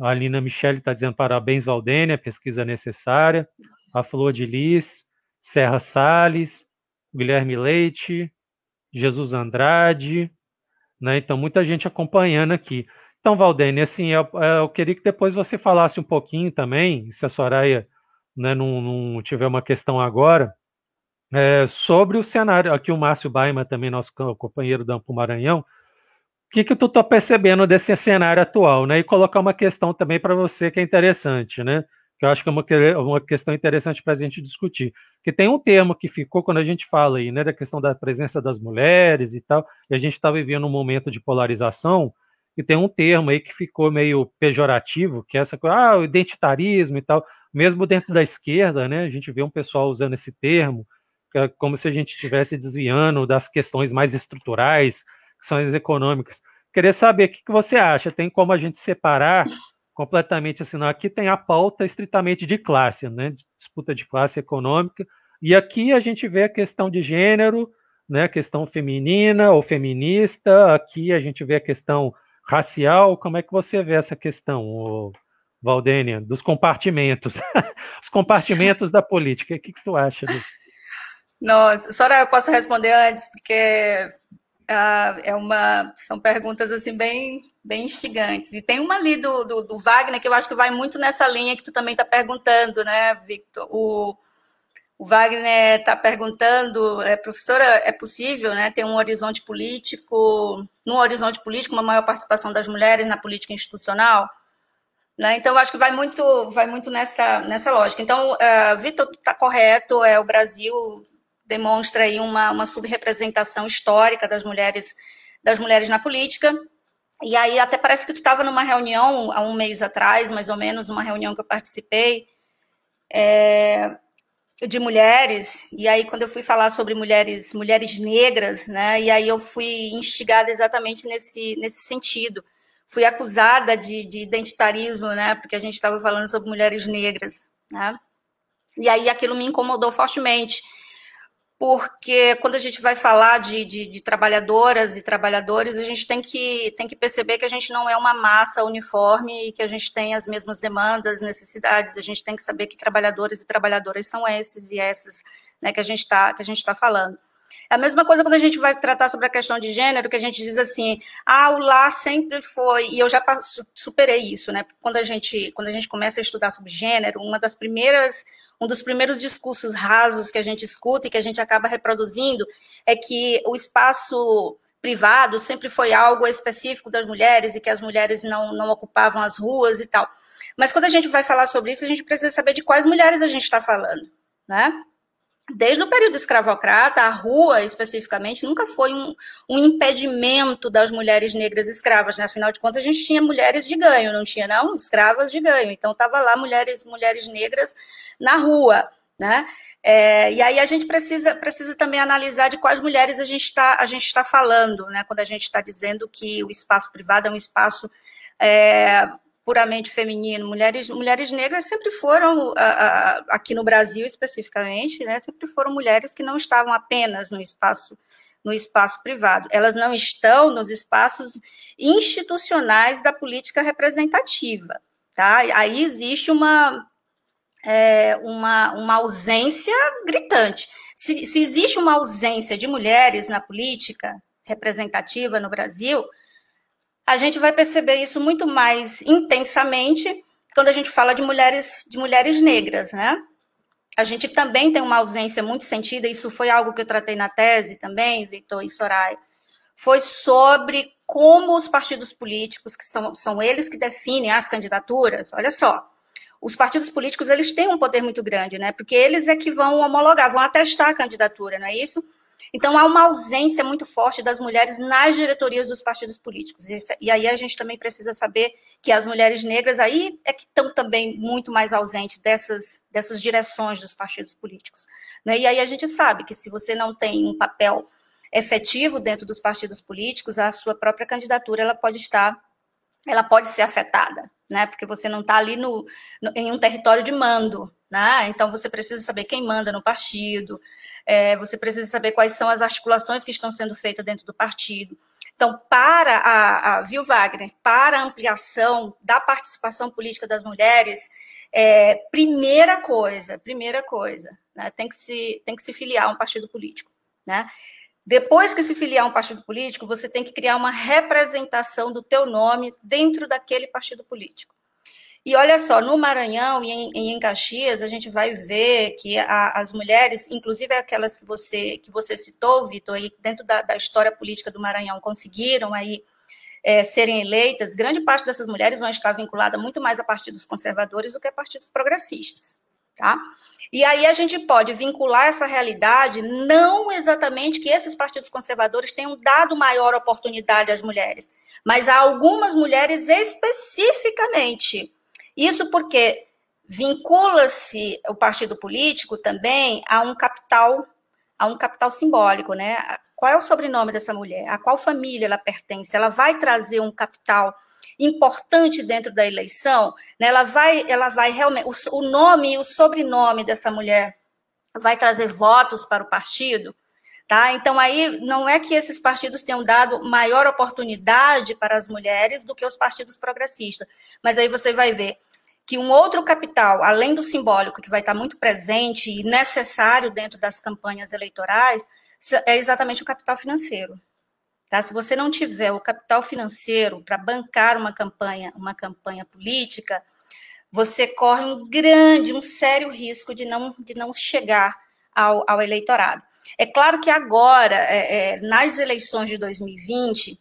a Lina Michele está dizendo parabéns, Valdênia, pesquisa necessária. A Flor de Lis, Serra Salles, Guilherme Leite, Jesus Andrade, né? Então, muita gente acompanhando aqui. Então, Valdene, assim, eu, eu, queria que depois você falasse um pouquinho também, se a Soraya né, não, não tiver uma questão agora, é, sobre o cenário, aqui o Márcio Baima, também nosso companheiro da Ampo Maranhão, o que, que tu está percebendo desse cenário atual, né? E colocar uma questão também para você que é interessante, né? Que eu acho que é uma, uma questão interessante para a gente discutir. Que tem um termo que ficou quando a gente fala aí, né, da questão da presença das mulheres e tal, e a gente está vivendo um momento de polarização, e tem um termo aí que ficou meio pejorativo, que é essa coisa, ah, o identitarismo e tal. Mesmo dentro da esquerda, né, a gente vê um pessoal usando esse termo, como se a gente estivesse desviando das questões mais estruturais, questões econômicas. Queria saber o que, você acha, tem como a gente separar completamente assim, não, aqui tem a pauta estritamente de classe, né, disputa de classe econômica, e aqui a gente vê a questão de gênero, né, a questão feminina ou feminista, aqui a gente vê a questão racial, como é que você vê essa questão, Valdênia, dos compartimentos, [LAUGHS] os compartimentos da política, o que, que tu acha disso? Nossa, Sora, eu posso responder antes, porque uh, é uma, são perguntas assim bem, bem instigantes. E tem uma ali do, do, do Wagner que eu acho que vai muito nessa linha que tu também está perguntando, né, Victor? O, o Wagner está perguntando, é, professora, é possível né, ter um horizonte político, num horizonte político, uma maior participação das mulheres na política institucional? Né? Então, acho que vai muito, vai muito nessa, nessa lógica. Então, uh, Vitor está correto, é, o Brasil demonstra aí uma, uma subrepresentação histórica das mulheres, das mulheres na política. E aí até parece que tu estava numa reunião há um mês atrás, mais ou menos, uma reunião que eu participei, é, de mulheres, e aí quando eu fui falar sobre mulheres, mulheres negras, né, e aí eu fui instigada exatamente nesse, nesse sentido. Fui acusada de, de identitarismo, né, porque a gente estava falando sobre mulheres negras, né, e aí aquilo me incomodou fortemente, porque quando a gente vai falar de, de, de, trabalhadoras e trabalhadores, a gente tem que, tem que perceber que a gente não é uma massa uniforme e que a gente tem as mesmas demandas, necessidades, a gente tem que saber que trabalhadores e trabalhadoras são esses e essas né, que a gente está tá falando. É a mesma coisa quando a gente vai tratar sobre a questão de gênero, que a gente diz assim, ah, o lá sempre foi, e eu já superei isso, né? Quando a gente, quando a gente começa a estudar sobre gênero, uma das primeiras, um dos primeiros discursos rasos que a gente escuta e que a gente acaba reproduzindo é que o espaço privado sempre foi algo específico das mulheres e que as mulheres não, não ocupavam as ruas e tal. Mas quando a gente vai falar sobre isso, a gente precisa saber de quais mulheres a gente está falando, né? Desde o período escravocrata, a rua especificamente nunca foi um, um, impedimento das mulheres negras escravas, né? Afinal de contas, a gente tinha mulheres de ganho, não tinha não escravas de ganho. Então estava lá mulheres mulheres negras na rua, né? É, e aí a gente precisa, precisa também analisar de quais mulheres a gente está a gente está falando, né? Quando a gente está dizendo que o espaço privado é um espaço é, puramente feminino. Mulheres, mulheres negras sempre foram, aqui no Brasil especificamente, né, sempre foram mulheres que não estavam apenas no espaço no espaço privado. Elas não estão nos espaços institucionais da política representativa. Tá? Aí existe uma, é, uma, uma ausência gritante. Se, se existe uma ausência de mulheres na política representativa no Brasil, a gente vai perceber isso muito mais intensamente quando a gente fala de mulheres, de mulheres negras, né? A gente também tem uma ausência muito sentida, isso foi algo que eu tratei na tese também, Vitor e Soraya, foi sobre como os partidos políticos, que são, são eles que definem as candidaturas, olha só, os partidos políticos eles têm um poder muito grande, né? Porque eles é que vão homologar, vão atestar a candidatura, não é isso? Então, há uma ausência muito forte das mulheres nas diretorias dos partidos políticos. E aí a gente também precisa saber que as mulheres negras aí é que estão também muito mais ausentes dessas, dessas direções dos partidos políticos. Né? E aí a gente sabe que se você não tem um papel efetivo dentro dos partidos políticos, a sua própria candidatura ela pode estar, ela pode ser afetada né? Porque você não está ali no, no, em um território de mando, né? Então você precisa saber quem manda no partido, é, você precisa saber quais são as articulações que estão sendo feitas dentro do partido. Então, para a, a Viu Wagner, para a ampliação da participação política das mulheres, é, primeira coisa, primeira coisa, né, tem, que se, tem que se filiar a um partido político. Né? Depois que se filiar a um partido político, você tem que criar uma representação do teu nome dentro daquele partido político. E olha só, no Maranhão e em, em Caxias, a gente vai ver que a, as mulheres, inclusive aquelas que você, que você citou, Vitor, aí dentro da, da história política do Maranhão, conseguiram aí é, serem eleitas, grande parte dessas mulheres vão estar vinculada muito mais a partidos conservadores do que a partidos progressistas, tá? E aí a gente pode vincular essa realidade, não exatamente que esses partidos conservadores tenham dado maior oportunidade às mulheres, mas a algumas mulheres especificamente. Isso porque vincula-se o partido político também a um capital, a um capital simbólico, né? Qual é o sobrenome dessa mulher? A qual família ela pertence? Ela vai trazer um capital importante dentro da eleição, né? ela vai, ela vai realmente, o, o nome e o sobrenome dessa mulher vai trazer votos para o partido, tá? Então aí não é que esses partidos tenham dado maior oportunidade para as mulheres do que os partidos progressistas, mas aí você vai ver que um outro capital, além do simbólico, que vai estar muito presente e necessário dentro das campanhas eleitorais, é exatamente o capital financeiro. Tá? Se você não tiver o capital financeiro para bancar uma campanha, uma campanha política, você corre um grande, um sério risco de não, de não chegar ao, ao eleitorado. É claro que agora, é, é, nas eleições de 2020,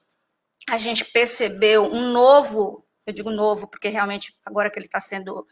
a gente percebeu um novo, eu digo novo porque realmente agora que ele está sendo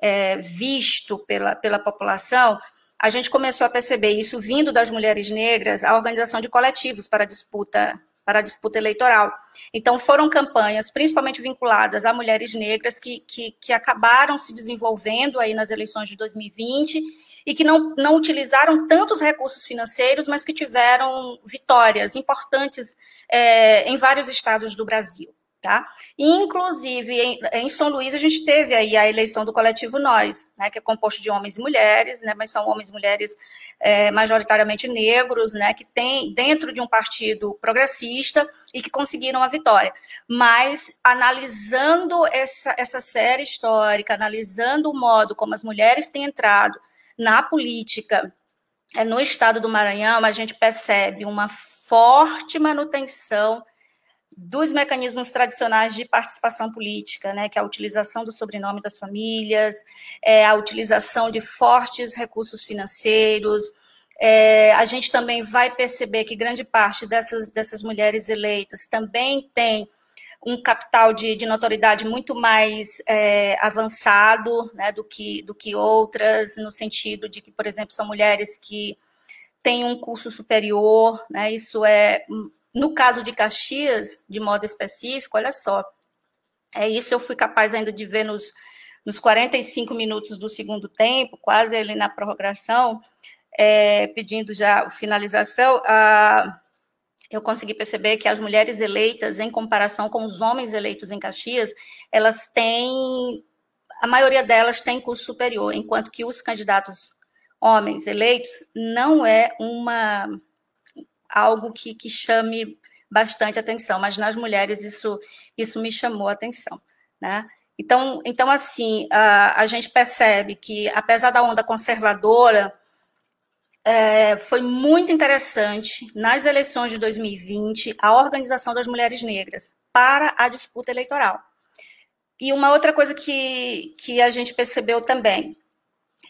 é, visto pela, pela população, a gente começou a perceber isso vindo das mulheres negras, a organização de coletivos para disputa para a disputa eleitoral. Então, foram campanhas, principalmente vinculadas a mulheres negras, que, que, que acabaram se desenvolvendo aí nas eleições de 2020 e que não, não utilizaram tantos recursos financeiros, mas que tiveram vitórias importantes é, em vários estados do Brasil. Tá? Inclusive, em, em, São Luís, a gente teve aí a eleição do coletivo Nós, né, que é composto de homens e mulheres, né, mas são homens e mulheres é, majoritariamente negros, né, que tem dentro de um partido progressista e que conseguiram a vitória. Mas, analisando essa, essa série histórica, analisando o modo como as mulheres têm entrado na política é, no estado do Maranhão, a gente percebe uma forte manutenção dos mecanismos tradicionais de participação política, né, que é a utilização do sobrenome das famílias, é, a utilização de fortes recursos financeiros. É, a gente também vai perceber que grande parte dessas, dessas mulheres eleitas também tem um capital de, de notoriedade muito mais é, avançado né, do, que, do que outras, no sentido de que, por exemplo, são mulheres que têm um curso superior, né, isso é no caso de Caxias, de modo específico, olha só, é isso eu fui capaz ainda de ver nos, nos 45 minutos do segundo tempo, quase ali na prorrogação, é, pedindo já finalização, a, eu consegui perceber que as mulheres eleitas, em comparação com os homens eleitos em Caxias, elas têm, a maioria delas tem curso superior, enquanto que os candidatos homens eleitos não é uma algo que, que chame bastante atenção, mas nas mulheres isso, isso me chamou a atenção, né? Então, então assim, a, a gente percebe que, apesar da onda conservadora, é, foi muito interessante nas eleições de 2020 a organização das mulheres negras para a disputa eleitoral. E uma outra coisa que, que a gente percebeu também,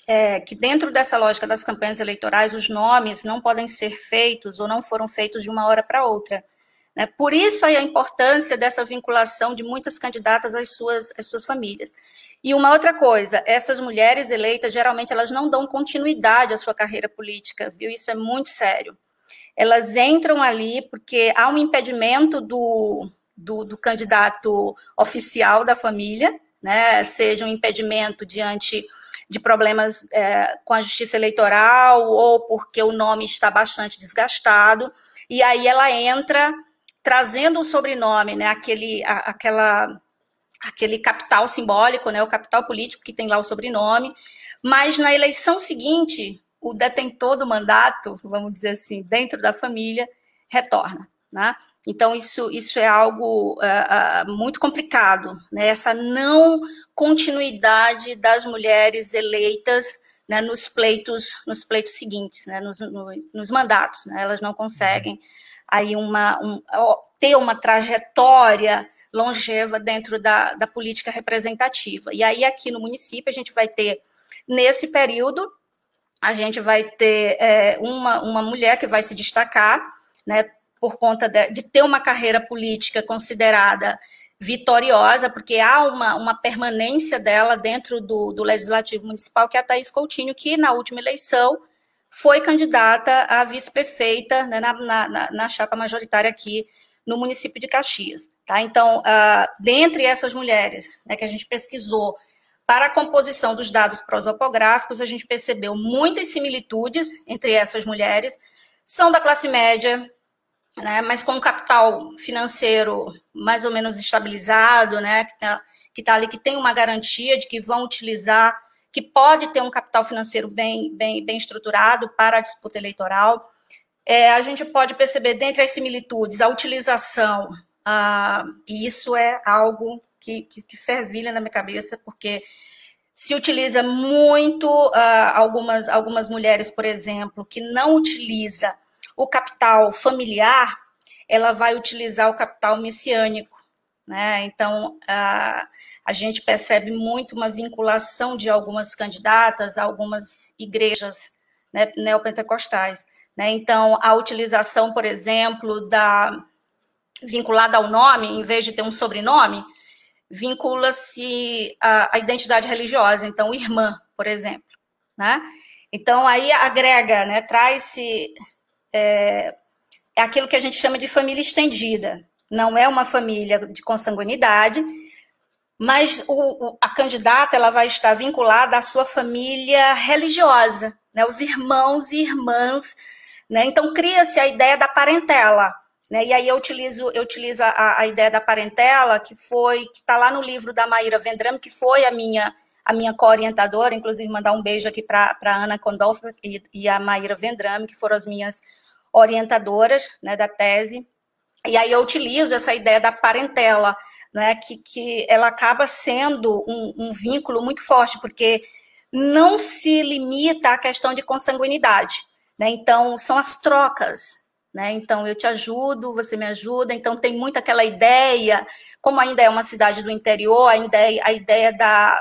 é, que dentro dessa lógica das campanhas eleitorais, os nomes não podem ser feitos ou não foram feitos de uma hora para outra. Né? Por isso aí a importância dessa vinculação de muitas candidatas às suas, às suas famílias. E uma outra coisa, essas mulheres eleitas, geralmente, elas não dão continuidade à sua carreira política, viu? Isso é muito sério. Elas entram ali porque há um impedimento do, do, do candidato oficial da família, né? seja um impedimento diante de problemas é, com a justiça eleitoral ou porque o nome está bastante desgastado, e aí ela entra trazendo o sobrenome, né, aquele, a, aquela, aquele capital simbólico, né, o capital político que tem lá o sobrenome, mas na eleição seguinte, o detentor do mandato, vamos dizer assim, dentro da família, retorna. Né? Então, isso, isso é algo uh, uh, muito complicado, né? essa não continuidade das mulheres eleitas né, nos pleitos nos pleitos seguintes, né, nos, no, nos mandatos. Né, elas não conseguem aí uma, um, ter uma trajetória longeva dentro da, da política representativa. E aí, aqui no município, a gente vai ter, nesse período, a gente vai ter é, uma, uma mulher que vai se destacar, né, por conta de, de ter uma carreira política considerada vitoriosa, porque há uma, uma permanência dela dentro do, do Legislativo Municipal, que é a Thaís Coutinho, que na última eleição foi candidata a vice-prefeita né, na, na, na, chapa majoritária aqui no município de Caxias. Tá? Então, uh, dentre essas mulheres né, que a gente pesquisou para a composição dos dados prosopográficos, a gente percebeu muitas similitudes entre essas mulheres, são da classe média, né, mas com um capital financeiro mais ou menos estabilizado, né, que está que tá ali, que tem uma garantia de que vão utilizar, que pode ter um capital financeiro bem, bem, bem estruturado para a disputa eleitoral. É, a gente pode perceber, dentre as similitudes, a utilização, ah, e isso é algo que, que, que, fervilha na minha cabeça, porque se utiliza muito ah, algumas, algumas mulheres, por exemplo, que não utiliza o capital familiar, ela vai utilizar o capital messiânico. Né? Então, a, a gente percebe muito uma vinculação de algumas candidatas a algumas igrejas né, neopentecostais. Né? Então, a utilização, por exemplo, da vinculada ao nome, em vez de ter um sobrenome, vincula-se a, a, identidade religiosa. Então, irmã, por exemplo. Né? Então, aí agrega, né, traz-se é, é aquilo que a gente chama de família estendida. Não é uma família de consanguinidade, mas o, a candidata ela vai estar vinculada à sua família religiosa, né, os irmãos e irmãs. Né, então, cria-se a ideia da parentela. Né, e aí eu utilizo, eu utilizo a, a ideia da parentela, que foi, que está lá no livro da Maíra Vendrame, que foi a minha a minha co-orientadora, inclusive mandar um beijo aqui para a Ana Condolfo e, e, a Maíra Vendrame, que foram as minhas orientadoras né, da tese. E aí eu utilizo essa ideia da parentela, né, que, que ela acaba sendo um, um vínculo muito forte, porque não se limita à questão de consanguinidade. Né? Então, são as trocas. Né? Então, eu te ajudo, você me ajuda. Então, tem muito aquela ideia, como ainda é uma cidade do interior, a ideia, a ideia da,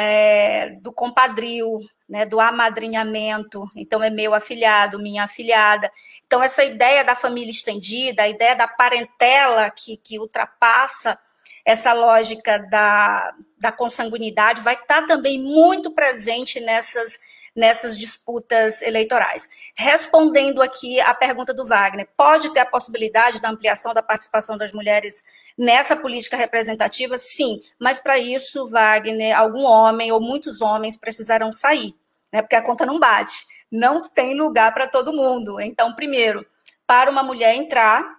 é, do compadrio, né, do amadrinhamento, então é meu afilhado, minha afilhada. Então, essa ideia da família estendida, a ideia da parentela que, que ultrapassa essa lógica da, da consanguinidade, vai estar também muito presente nessas nessas disputas eleitorais. Respondendo aqui à pergunta do Wagner, pode ter a possibilidade da ampliação da participação das mulheres nessa política representativa? Sim, mas para isso, Wagner, algum homem ou muitos homens precisarão sair, né, porque a conta não bate. Não tem lugar para todo mundo. Então, primeiro, para uma mulher entrar,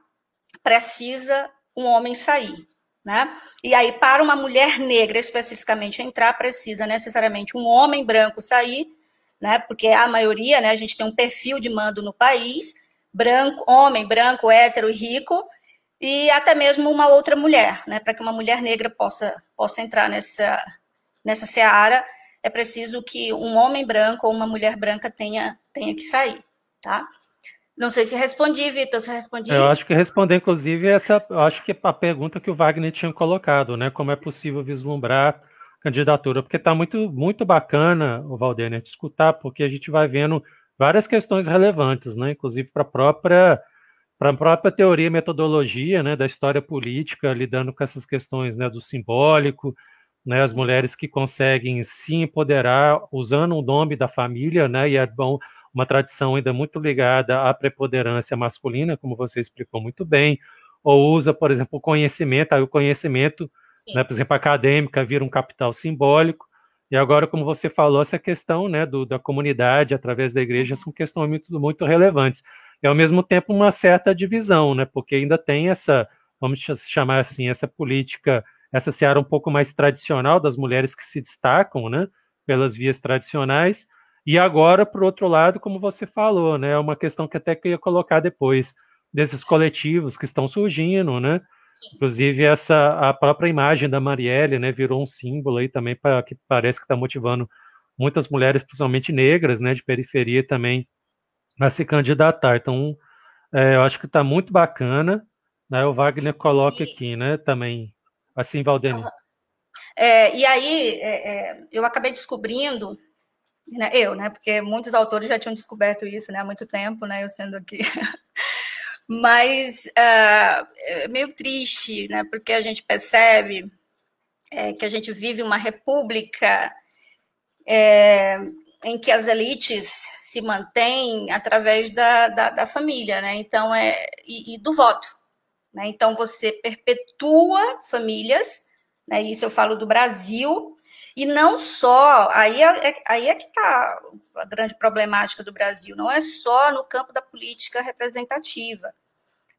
precisa um homem sair. Né? E aí, para uma mulher negra especificamente entrar, precisa necessariamente um homem branco sair né? Porque a maioria, né, a gente tem um perfil de mando no país, branco, homem, branco, hétero e rico, e até mesmo uma outra mulher, né? Para que uma mulher negra possa, possa entrar nessa, nessa seara, é preciso que um homem branco ou uma mulher branca tenha, tenha que sair, tá? Não sei se respondi, Vitor, se respondi. Eu acho que responder, inclusive, essa, acho que a pergunta que o Wagner tinha colocado, né? Como é possível vislumbrar candidatura, porque está muito, muito bacana, o Valdênia, de escutar, porque a gente vai vendo várias questões relevantes, né, inclusive para a própria para a própria teoria e metodologia né, da história política, lidando com essas questões né, do simbólico, né, as mulheres que conseguem se empoderar usando o nome da família, né, e é bom, uma tradição ainda muito ligada à preponderância masculina, como você explicou muito bem, ou usa, por exemplo, o conhecimento, aí o conhecimento né? Por exemplo, a acadêmica vira um capital simbólico, e agora, como você falou, essa questão né, do, da comunidade através da igreja são questões muito, muito relevantes. E, ao mesmo tempo, uma certa divisão, né, porque ainda tem essa, vamos chamar assim, essa política, essa seara um pouco mais tradicional das mulheres que se destacam né, pelas vias tradicionais, e agora, por outro lado, como você falou, né, é uma questão que até que eu ia colocar depois, desses coletivos que estão surgindo, né, Inclusive, essa, a própria imagem da Marielle, né, virou um símbolo aí também para que parece que está motivando muitas mulheres, principalmente negras, né, de periferia também, a se candidatar. Então, é, eu acho que está muito bacana. Né, o Wagner coloca aqui, né, também, assim, Valdemir. É, e aí, é, é, eu acabei descobrindo, né, eu, né, porque muitos autores já tinham descoberto isso, né, há muito tempo, né, eu sendo aqui [LAUGHS] mas uh, é meio triste, né? Porque a gente percebe é, que a gente vive uma república é, em que as elites se mantêm através da, da, da família, né? Então é e, e do voto, né? Então você perpetua famílias, né? Isso eu falo do Brasil e não só aí é, é aí é que está a grande problemática do Brasil, não é só no campo da política representativa.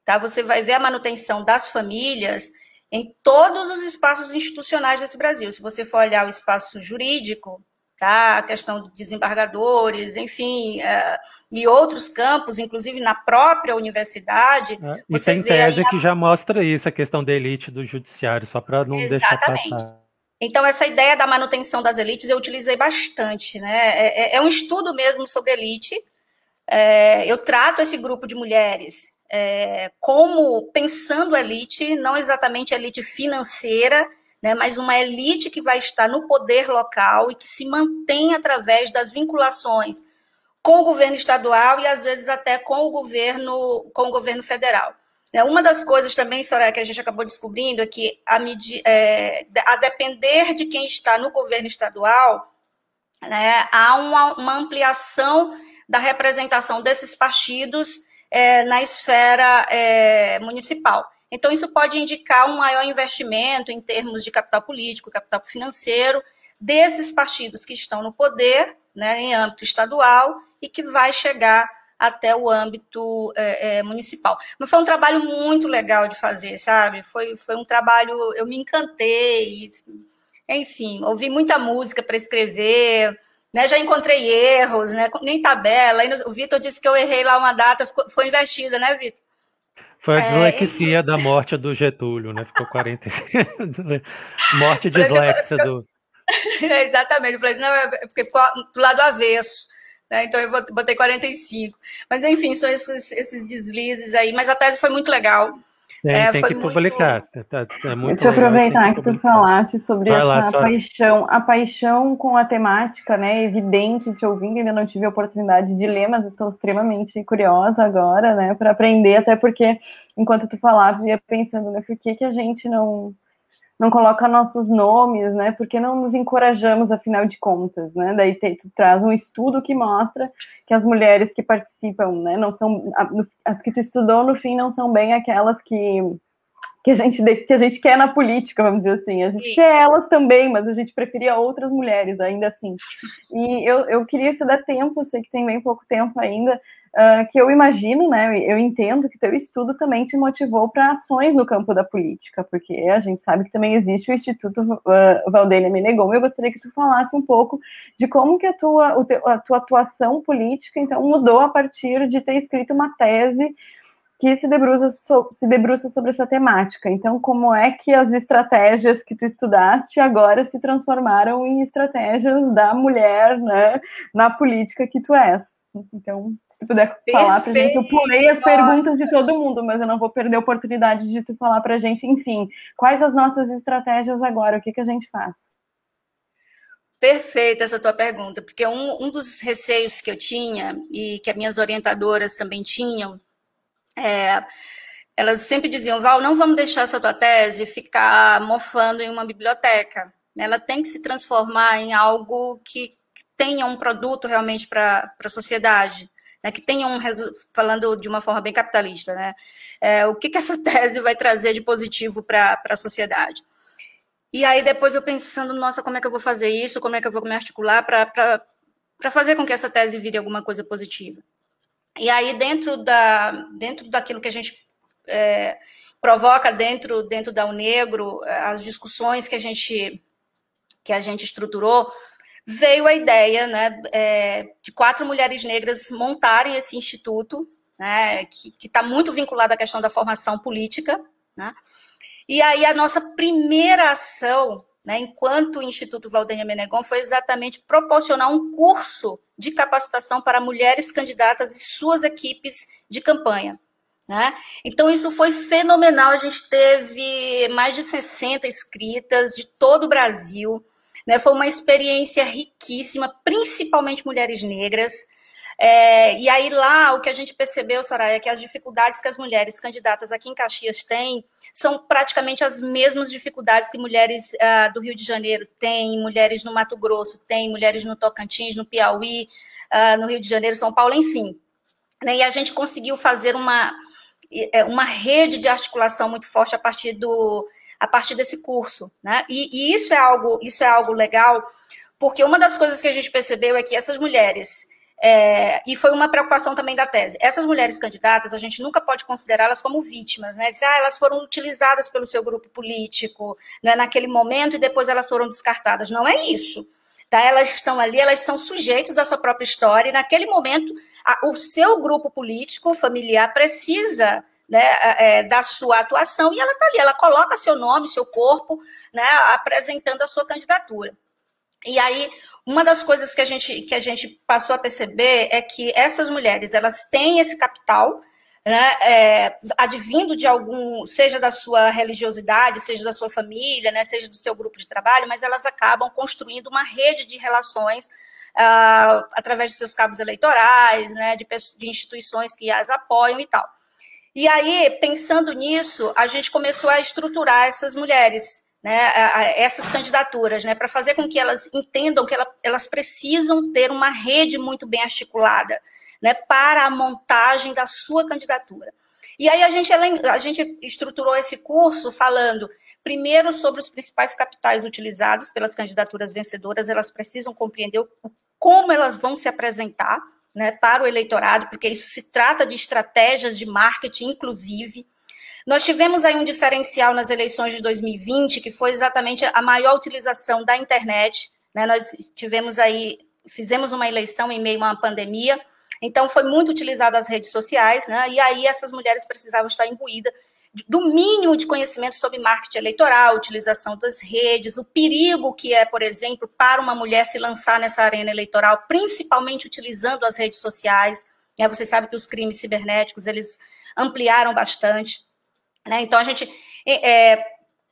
Tá? Você vai ver a manutenção das famílias em todos os espaços institucionais desse Brasil. Se você for olhar o espaço jurídico, tá? a questão de desembargadores, enfim, uh, e outros campos, inclusive na própria universidade. É, e tem tese a... que já mostra isso, a questão da elite do judiciário, só para não Exatamente. deixar passar. Então, essa ideia da manutenção das elites eu utilizei bastante. Né? É, é, é um estudo mesmo sobre elite. É, eu trato esse grupo de mulheres é, como pensando elite, não exatamente elite financeira, né, mas uma elite que vai estar no poder local e que se mantém através das vinculações com o governo estadual e às vezes até com o governo, com o governo federal. É, uma das coisas também, Soraya, que a gente acabou descobrindo é que, a, é, a depender de quem está no governo estadual, né, há uma, uma ampliação da representação desses partidos é, na esfera é, municipal. Então, isso pode indicar um maior investimento em termos de capital político, capital financeiro, desses partidos que estão no poder, né, em âmbito estadual, e que vai chegar até o âmbito é, é, municipal. Mas foi um trabalho muito legal de fazer, sabe? Foi, foi um trabalho, eu me encantei, enfim, ouvi muita música para escrever, né, já encontrei erros, né, nem tabela. o Vitor disse que eu errei lá uma data, ficou, foi investida, né, Vitor? Foi a é, dislexia é, da morte do Getúlio, né? Ficou 40. [LAUGHS] morte e dislexia do. É, [LAUGHS] exatamente, eu falei, não, é porque ficou do lado avesso. Né? Então eu botei 45. Mas enfim, são esses, esses deslizes aí. Mas a tese foi muito legal. Tem, é, tem que muito... publicar. Tá, tá, é Deixa eu aproveitar que, que tu falaste sobre Vai essa lá, paixão, a paixão com a temática, né? Evidente, te ouvindo, ainda não tive a oportunidade de ler, mas estou extremamente curiosa agora, né? Para aprender, até porque enquanto tu falava, eu ia pensando, né? Por que, que a gente não não coloca nossos nomes, né? Porque não nos encorajamos, afinal de contas, né? Daí te, tu traz um estudo que mostra que as mulheres que participam, né, não são as que tu estudou no fim não são bem aquelas que que a gente que a gente quer na política, vamos dizer assim. A gente Sim. quer elas também, mas a gente preferia outras mulheres ainda assim. E eu, eu queria se dar tempo, sei que tem bem pouco tempo ainda, uh, que eu imagino, né, eu entendo que teu estudo também te motivou para ações no campo da política, porque a gente sabe que também existe o Instituto uh, Valdênia Menegom, eu gostaria que tu falasse um pouco de como que a tua, a tua atuação política, então, mudou a partir de ter escrito uma tese que se debruça, se debruça sobre essa temática. Então, como é que as estratégias que tu estudaste agora se transformaram em estratégias da mulher né, na política que tu és? Então, se tu puder Perfeito. falar pra gente, eu pulei as Nossa. perguntas de todo mundo, mas eu não vou perder a oportunidade de tu falar pra gente, enfim, quais as nossas estratégias agora, o que, que a gente faz? Perfeita essa tua pergunta, porque um, um dos receios que eu tinha e que as minhas orientadoras também tinham, é, elas sempre diziam, Val, não vamos deixar essa tua tese ficar mofando em uma biblioteca. Ela tem que se transformar em algo que, tenha um produto realmente para a sociedade, né, que tenha um falando de uma forma bem capitalista, né, é, o que, que essa [LAUGHS] tese vai trazer de positivo para a sociedade. E aí depois eu pensando, nossa, como é que eu vou fazer isso, como é que eu vou me articular para fazer com que essa tese vire alguma coisa positiva. E aí dentro, da, dentro daquilo que a gente é, provoca dentro, dentro da Unegro, as discussões que a gente que a gente estruturou, veio a ideia né, é, de quatro mulheres negras montarem esse instituto, né, que está muito vinculado à questão da formação política. Né? E aí a nossa primeira ação né, enquanto Instituto Valdênia Menegon, foi exatamente proporcionar um curso de capacitação para mulheres candidatas e suas equipes de campanha. Né? Então, isso foi fenomenal. A gente teve mais de 60 inscritas de todo o Brasil. Né? Foi uma experiência riquíssima, principalmente mulheres negras. É, e aí lá o que a gente percebeu, Soraya, é que as dificuldades que as mulheres candidatas aqui em Caxias têm são praticamente as mesmas dificuldades que mulheres uh, do Rio de Janeiro têm, mulheres no Mato Grosso têm, mulheres no Tocantins, no Piauí, uh, no Rio de Janeiro, São Paulo, enfim. Né? E a gente conseguiu fazer uma, é, uma rede de articulação muito forte a partir do a partir desse curso, né? E, e, isso é algo isso é algo legal, porque uma das coisas que a gente percebeu é que essas mulheres é, e foi uma preocupação também da tese. Essas mulheres candidatas, a gente nunca pode considerá-las como vítimas, né? Dizer, ah, elas foram utilizadas pelo seu grupo político né, naquele momento e depois elas foram descartadas. Não é isso. Tá? Elas estão ali, elas são sujeitos da sua própria história, e naquele momento a, o seu grupo político, familiar, precisa né, é, da sua atuação, e ela está ali, ela coloca seu nome, seu corpo, né, apresentando a sua candidatura. E aí, uma das coisas que a gente, que a gente passou a perceber é que essas mulheres, elas têm esse capital, né, é, advindo de algum, seja da sua religiosidade, seja da sua família, né, seja do seu grupo de trabalho, mas elas acabam construindo uma rede de relações uh, através de seus cabos eleitorais, né, de, de instituições que as apoiam e tal. E aí, pensando nisso, a gente começou a estruturar essas mulheres né, essas candidaturas, né, para fazer com que elas entendam que ela, elas precisam ter uma rede muito bem articulada, né, para a montagem da sua candidatura. E aí a gente, a gente estruturou esse curso falando, primeiro, sobre os principais capitais utilizados pelas candidaturas vencedoras, elas precisam compreender como elas vão se apresentar né, para o eleitorado, porque isso se trata de estratégias de marketing, inclusive, nós tivemos aí um diferencial nas eleições de 2020, que foi exatamente a maior utilização da internet. Né? Nós tivemos aí, fizemos uma eleição em meio a uma pandemia, então foi muito utilizado as redes sociais, né? E aí essas mulheres precisavam estar imbuídas do mínimo de conhecimento sobre marketing eleitoral, utilização das redes, o perigo que é, por exemplo, para uma mulher se lançar nessa arena eleitoral, principalmente utilizando as redes sociais. Né? Você sabe que os crimes cibernéticos eles ampliaram bastante. Né? Então, a gente é,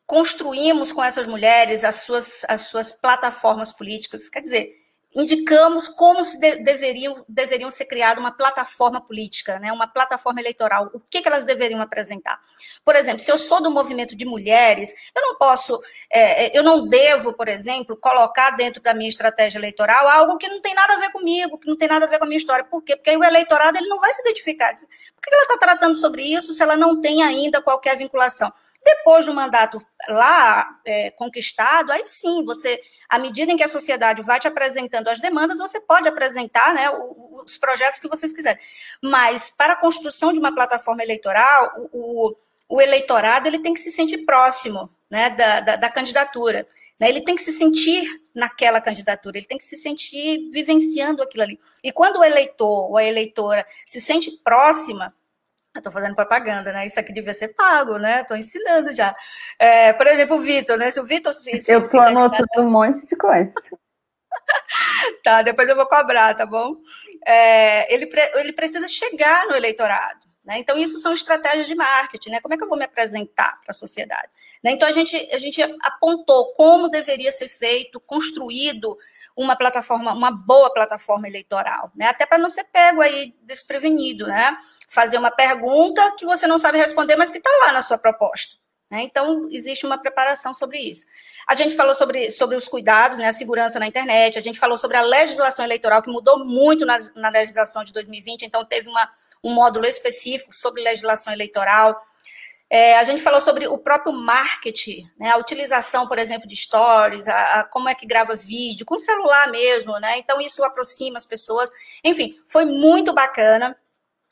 construímos com essas mulheres as suas, as suas plataformas políticas, quer dizer, indicamos como se de, deveriam, deveriam ser criada uma plataforma política, né? uma plataforma eleitoral, o que, que elas deveriam apresentar. Por exemplo, se eu sou do movimento de mulheres, eu não posso, é, eu não devo, por exemplo, colocar dentro da minha estratégia eleitoral algo que não tem nada a ver comigo, que não tem nada a ver com a minha história. Por quê? Porque aí o eleitorado ele não vai se identificar. Por que ela está tratando sobre isso se ela não tem ainda qualquer vinculação? Depois do mandato lá é, conquistado, aí sim, você, à medida em que a sociedade vai te apresentando as demandas, você pode apresentar né, os projetos que vocês quiserem. Mas para a construção de uma plataforma eleitoral, o, o eleitorado ele tem que se sentir próximo né, da, da, da candidatura. Né? Ele tem que se sentir naquela candidatura, ele tem que se sentir vivenciando aquilo ali. E quando o eleitor ou a eleitora se sente próxima, Estou fazendo propaganda, né? Isso aqui devia ser pago, né? Estou ensinando já. É, por exemplo, o Vitor, né? Se o Vitor se, se, Eu estou anotando um monte de coisa. [LAUGHS] tá, depois eu vou cobrar, tá bom? É, ele, ele precisa chegar no eleitorado. Né? Então, isso são estratégias de marketing. Né? Como é que eu vou me apresentar para a sociedade? Né? Então, a gente, a gente apontou como deveria ser feito, construído uma plataforma, uma boa plataforma eleitoral, né? até para não ser pego aí desprevenido. Né? Fazer uma pergunta que você não sabe responder, mas que está lá na sua proposta. Né? Então, existe uma preparação sobre isso. A gente falou sobre, sobre os cuidados, né, a segurança na internet, a gente falou sobre a legislação eleitoral, que mudou muito na, na legislação de 2020, então teve uma um módulo específico sobre legislação eleitoral. É, a gente falou sobre o próprio marketing, né, a utilização, por exemplo, de stories, a, a, como é que grava vídeo, com celular mesmo, né? Então, isso aproxima as pessoas. Enfim, foi muito bacana.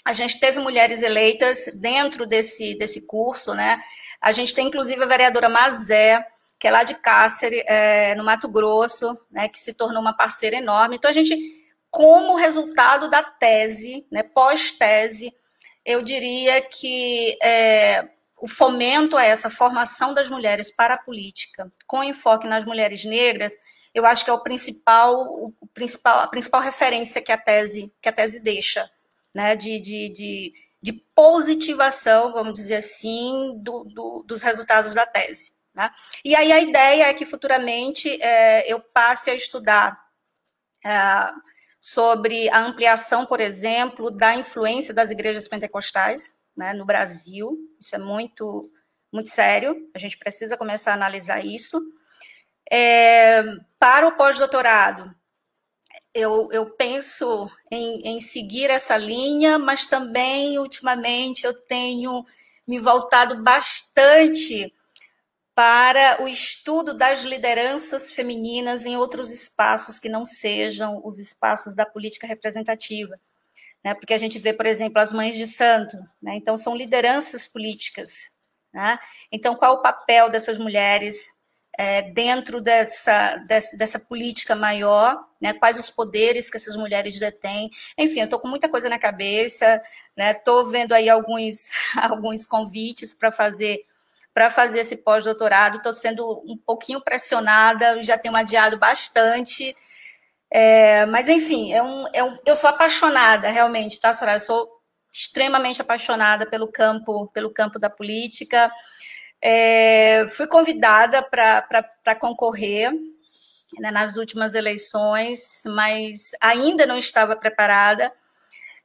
A gente teve mulheres eleitas dentro desse, desse curso, né? A gente tem, inclusive, a vereadora Mazé, que é lá de Cáceres, é, no Mato Grosso, né, que se tornou uma parceira enorme. Então, a gente como resultado da tese, né, pós-tese, eu diria que é, o fomento a essa formação das mulheres para a política, com enfoque nas mulheres negras, eu acho que é o principal, o principal, a principal referência que a tese, que a tese deixa, né, de, de, de, de positivação, vamos dizer assim, do, do, dos resultados da tese. Né? E aí a ideia é que futuramente é, eu passe a estudar é, sobre a ampliação, por exemplo, da influência das igrejas pentecostais né, no Brasil. Isso é muito, muito sério. A gente precisa começar a analisar isso. É, para o pós-doutorado, eu, eu, penso em, em, seguir essa linha, mas também, ultimamente, eu tenho me voltado bastante para o estudo das lideranças femininas em outros espaços que não sejam os espaços da política representativa. Né? Porque a gente vê, por exemplo, as mães de santo, né? então são lideranças políticas. Né? Então, qual o papel dessas mulheres é, dentro dessa, dessa, dessa, política maior, né? quais os poderes que essas mulheres detêm. Enfim, eu estou com muita coisa na cabeça, estou né? vendo aí alguns, [LAUGHS] alguns convites para fazer para fazer esse pós-doutorado. Estou sendo um pouquinho pressionada, já tenho adiado bastante. É, mas, enfim, é um, é um, eu sou apaixonada, realmente, tá, Soraya? Eu sou extremamente apaixonada pelo campo, pelo campo da política. É, fui convidada para concorrer né, nas últimas eleições, mas ainda não estava preparada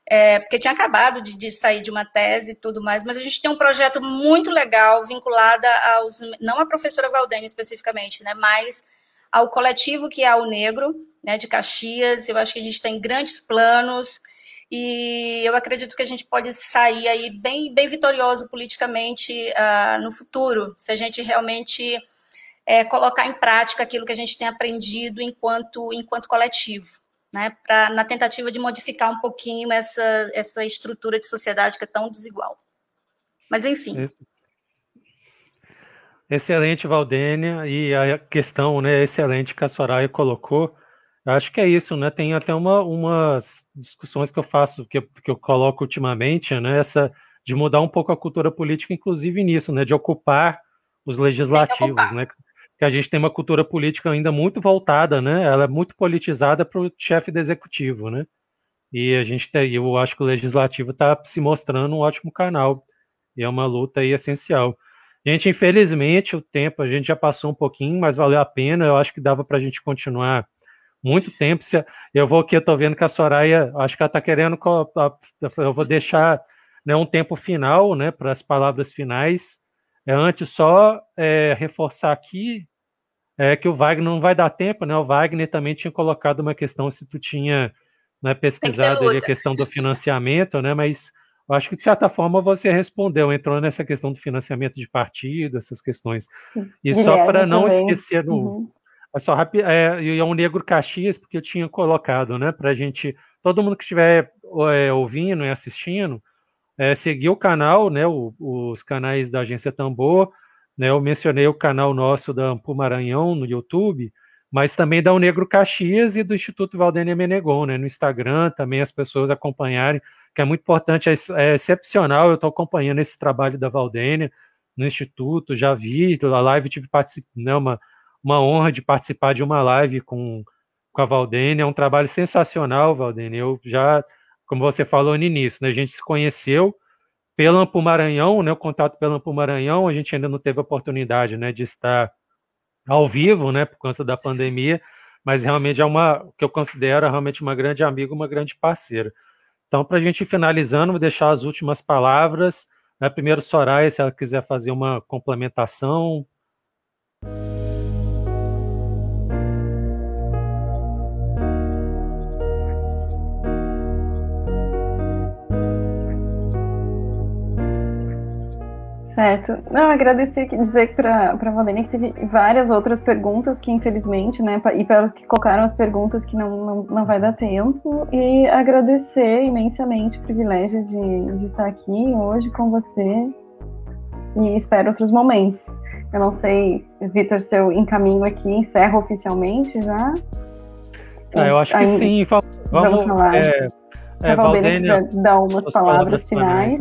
é, porque tinha acabado de, de, sair de uma tese e tudo mais, mas a gente tem um projeto muito legal vinculado aos, não à professora Valdênia especificamente, né, mas ao coletivo que é o Negro, né, de Caxias, eu acho que a gente tem grandes planos, e eu acredito que a gente pode sair aí bem, bem vitorioso politicamente uh, no futuro, se a gente realmente é, colocar em prática aquilo que a gente tem aprendido enquanto, enquanto coletivo né, pra, na tentativa de modificar um pouquinho essa, essa estrutura de sociedade que é tão desigual. Mas, enfim. Excelente, Valdênia, e a questão né, excelente que a Soraya colocou, acho que é isso, né? Tem até uma, umas discussões que eu faço, que eu, que eu coloco ultimamente, né? Essa de mudar um pouco a cultura política, inclusive nisso, né? De ocupar os legislativos, né? que a gente tem uma cultura política ainda muito voltada, né? Ela é muito politizada para o chefe do executivo, né? E a gente tem, eu acho que o legislativo está se mostrando um ótimo canal e é uma luta aí essencial. Gente, infelizmente o tempo a gente já passou um pouquinho, mas valeu a pena. Eu acho que dava para a gente continuar muito tempo. Eu vou aqui, eu estou vendo que a Soraya, acho que ela está querendo, eu vou deixar né, um tempo final, né, para as palavras finais. É, antes só é, reforçar aqui é que o Wagner não vai dar tempo, né? O Wagner também tinha colocado uma questão se tu tinha né, pesquisado ali a questão do financiamento, né? Mas eu acho que de certa forma você respondeu, entrou nessa questão do financiamento de partido, essas questões. E só para não também. esquecer do. Uhum. É só rápido, é, e é um Negro Caxias, porque eu tinha colocado, né? Para gente, todo mundo que estiver é, ouvindo e assistindo, é, seguir o canal, né? O, os canais da Agência Tambor, né? Eu mencionei o canal nosso da Ampu Maranhão no YouTube, mas também da O Negro Caxias e do Instituto Valdênia Menegon, né? no Instagram, também as pessoas acompanharem, que é muito importante, é, é excepcional, eu estou acompanhando esse trabalho da Valdênia no Instituto, já vi, a live tive né, uma, uma honra de participar de uma live com, com a Valdênia, é um trabalho sensacional, Valdênia, eu já, como você falou no início, né, a gente se conheceu, pela Maranhão, né, o contato pela Maranhão, a gente ainda não teve a oportunidade, né, de estar ao vivo, né, por conta da pandemia, mas realmente é uma que eu considero realmente uma grande amiga, uma grande parceira. Então, para a gente ir finalizando, vou deixar as últimas palavras. Né, primeiro, Soraya, se ela quiser fazer uma complementação. Certo. Não, agradecer, dizer para a Valdênia que teve várias outras perguntas que, infelizmente, né, e para os que colocaram as perguntas que não, não, não vai dar tempo, e agradecer imensamente o privilégio de, de estar aqui hoje com você e espero outros momentos. Eu não sei, Vitor, se eu encaminho aqui, encerro oficialmente já? Ah, eu acho que sim. Vamos, vamos falar. É, é, a Valdênia, Valdênia dar umas palavras, palavras finais.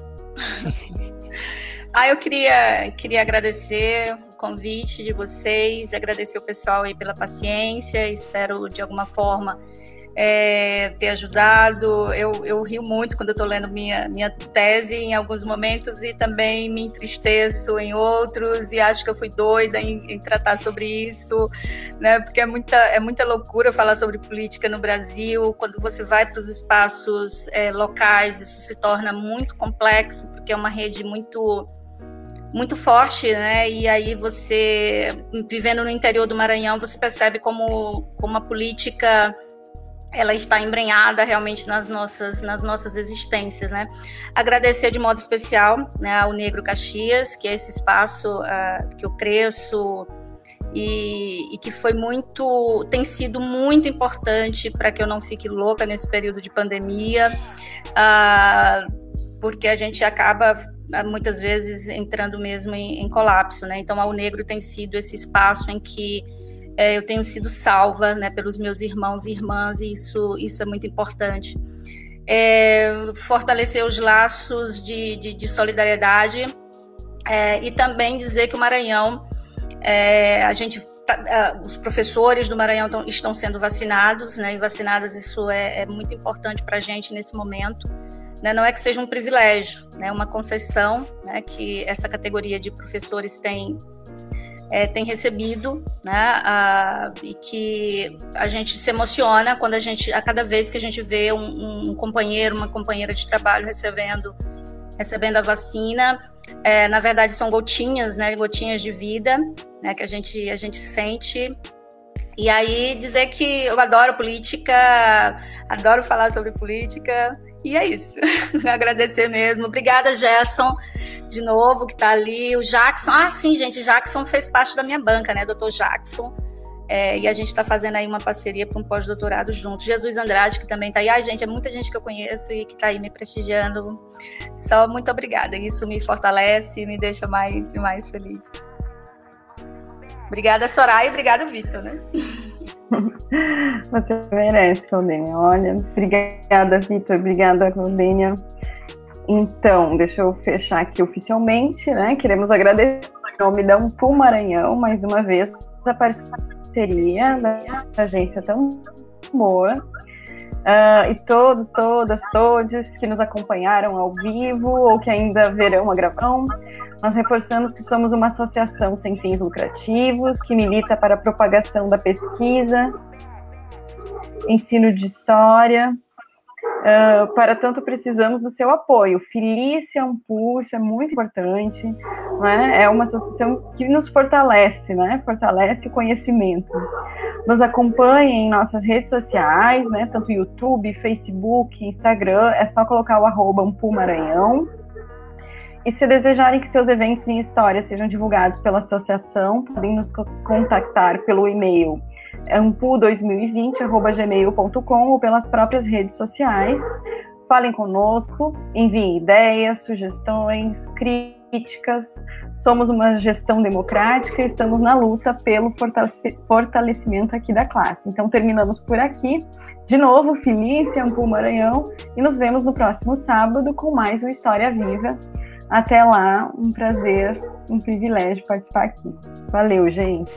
[LAUGHS] [LAUGHS] Ah, eu queria, queria agradecer o convite de vocês, agradecer o pessoal aí pela paciência, espero de alguma forma é, ter ajudado. Eu, eu rio muito quando estou lendo minha, minha tese em alguns momentos e também me entristeço em outros e acho que eu fui doida em, em tratar sobre isso, né? Porque é muita, é muita loucura falar sobre política no Brasil. Quando você vai para os espaços é, locais, isso se torna muito complexo, porque é uma rede muito muito forte, né? E aí você, vivendo no interior do Maranhão, você percebe como, como a política ela está embrenhada realmente nas nossas, nas nossas existências, né? Agradecer de modo especial né, ao Negro Caxias, que é esse espaço uh, que eu cresço e, e, que foi muito, tem sido muito importante para que eu não fique louca nesse período de pandemia, uh, porque a gente acaba ah, muitas vezes entrando mesmo em, em colapso, né? Então, ao Negro tem sido esse espaço em que eu tenho sido salva né, pelos meus irmãos e irmãs, e isso, isso é muito importante. É, fortalecer os laços de, de, de solidariedade é, e também dizer que o Maranhão, é, a gente, tá, os professores do Maranhão tão, estão sendo vacinados, né, e vacinadas, isso é, é muito importante para a gente nesse momento. Né, não é que seja um privilégio, né, uma concessão né, que essa categoria de professores tem é, tem recebido, né, a, e que a gente se emociona quando a gente, a cada vez que a gente vê um, um companheiro, uma companheira de trabalho recebendo recebendo a vacina, é, na verdade são gotinhas, né, gotinhas de vida, né, que a gente a gente sente. E aí dizer que eu adoro política, adoro falar sobre política, e é isso. [LAUGHS] Agradecer mesmo. Obrigada, Gerson, de novo, que está ali. O Jackson. Ah, sim, gente, Jackson fez parte da minha banca, né? Doutor Jackson. É, e a gente está fazendo aí uma parceria para um pós-doutorado junto. Jesus Andrade, que também está aí. Ai, gente, é muita gente que eu conheço e que está aí me prestigiando. Só muito obrigada. Isso me fortalece e me deixa mais, mais feliz. Obrigada, Soraya, e obrigada, Vitor, né? [LAUGHS] [LAUGHS] Você merece, Claudinha. Olha, obrigada, Vitor. Obrigada, Claudinha. Então, deixa eu fechar aqui oficialmente, né? Queremos agradecer nome da Umpu Maranhão, mais uma vez, a parceria da agência tão boa. Uh, e todos, todas, todos que nos acompanharam ao vivo ou que ainda verão a gravação. Nós reforçamos que somos uma associação sem fins lucrativos, que milita para a propagação da pesquisa, ensino de história. Uh, para tanto, precisamos do seu apoio. Felícia Ampu, isso é muito importante. Né? É uma associação que nos fortalece, né? fortalece o conhecimento. Nos acompanhe em nossas redes sociais, né? tanto YouTube, Facebook, Instagram. É só colocar o arroba Ampu Maranhão. E se desejarem que seus eventos em história sejam divulgados pela associação, podem nos contactar pelo e-mail ampu2020.gmail.com ou pelas próprias redes sociais. Falem conosco, enviem ideias, sugestões, críticas. Somos uma gestão democrática e estamos na luta pelo fortalecimento aqui da classe. Então, terminamos por aqui. De novo, Felícia, Ampu Maranhão, e nos vemos no próximo sábado com mais uma História Viva. Até lá, um prazer, um privilégio participar aqui. Valeu, gente.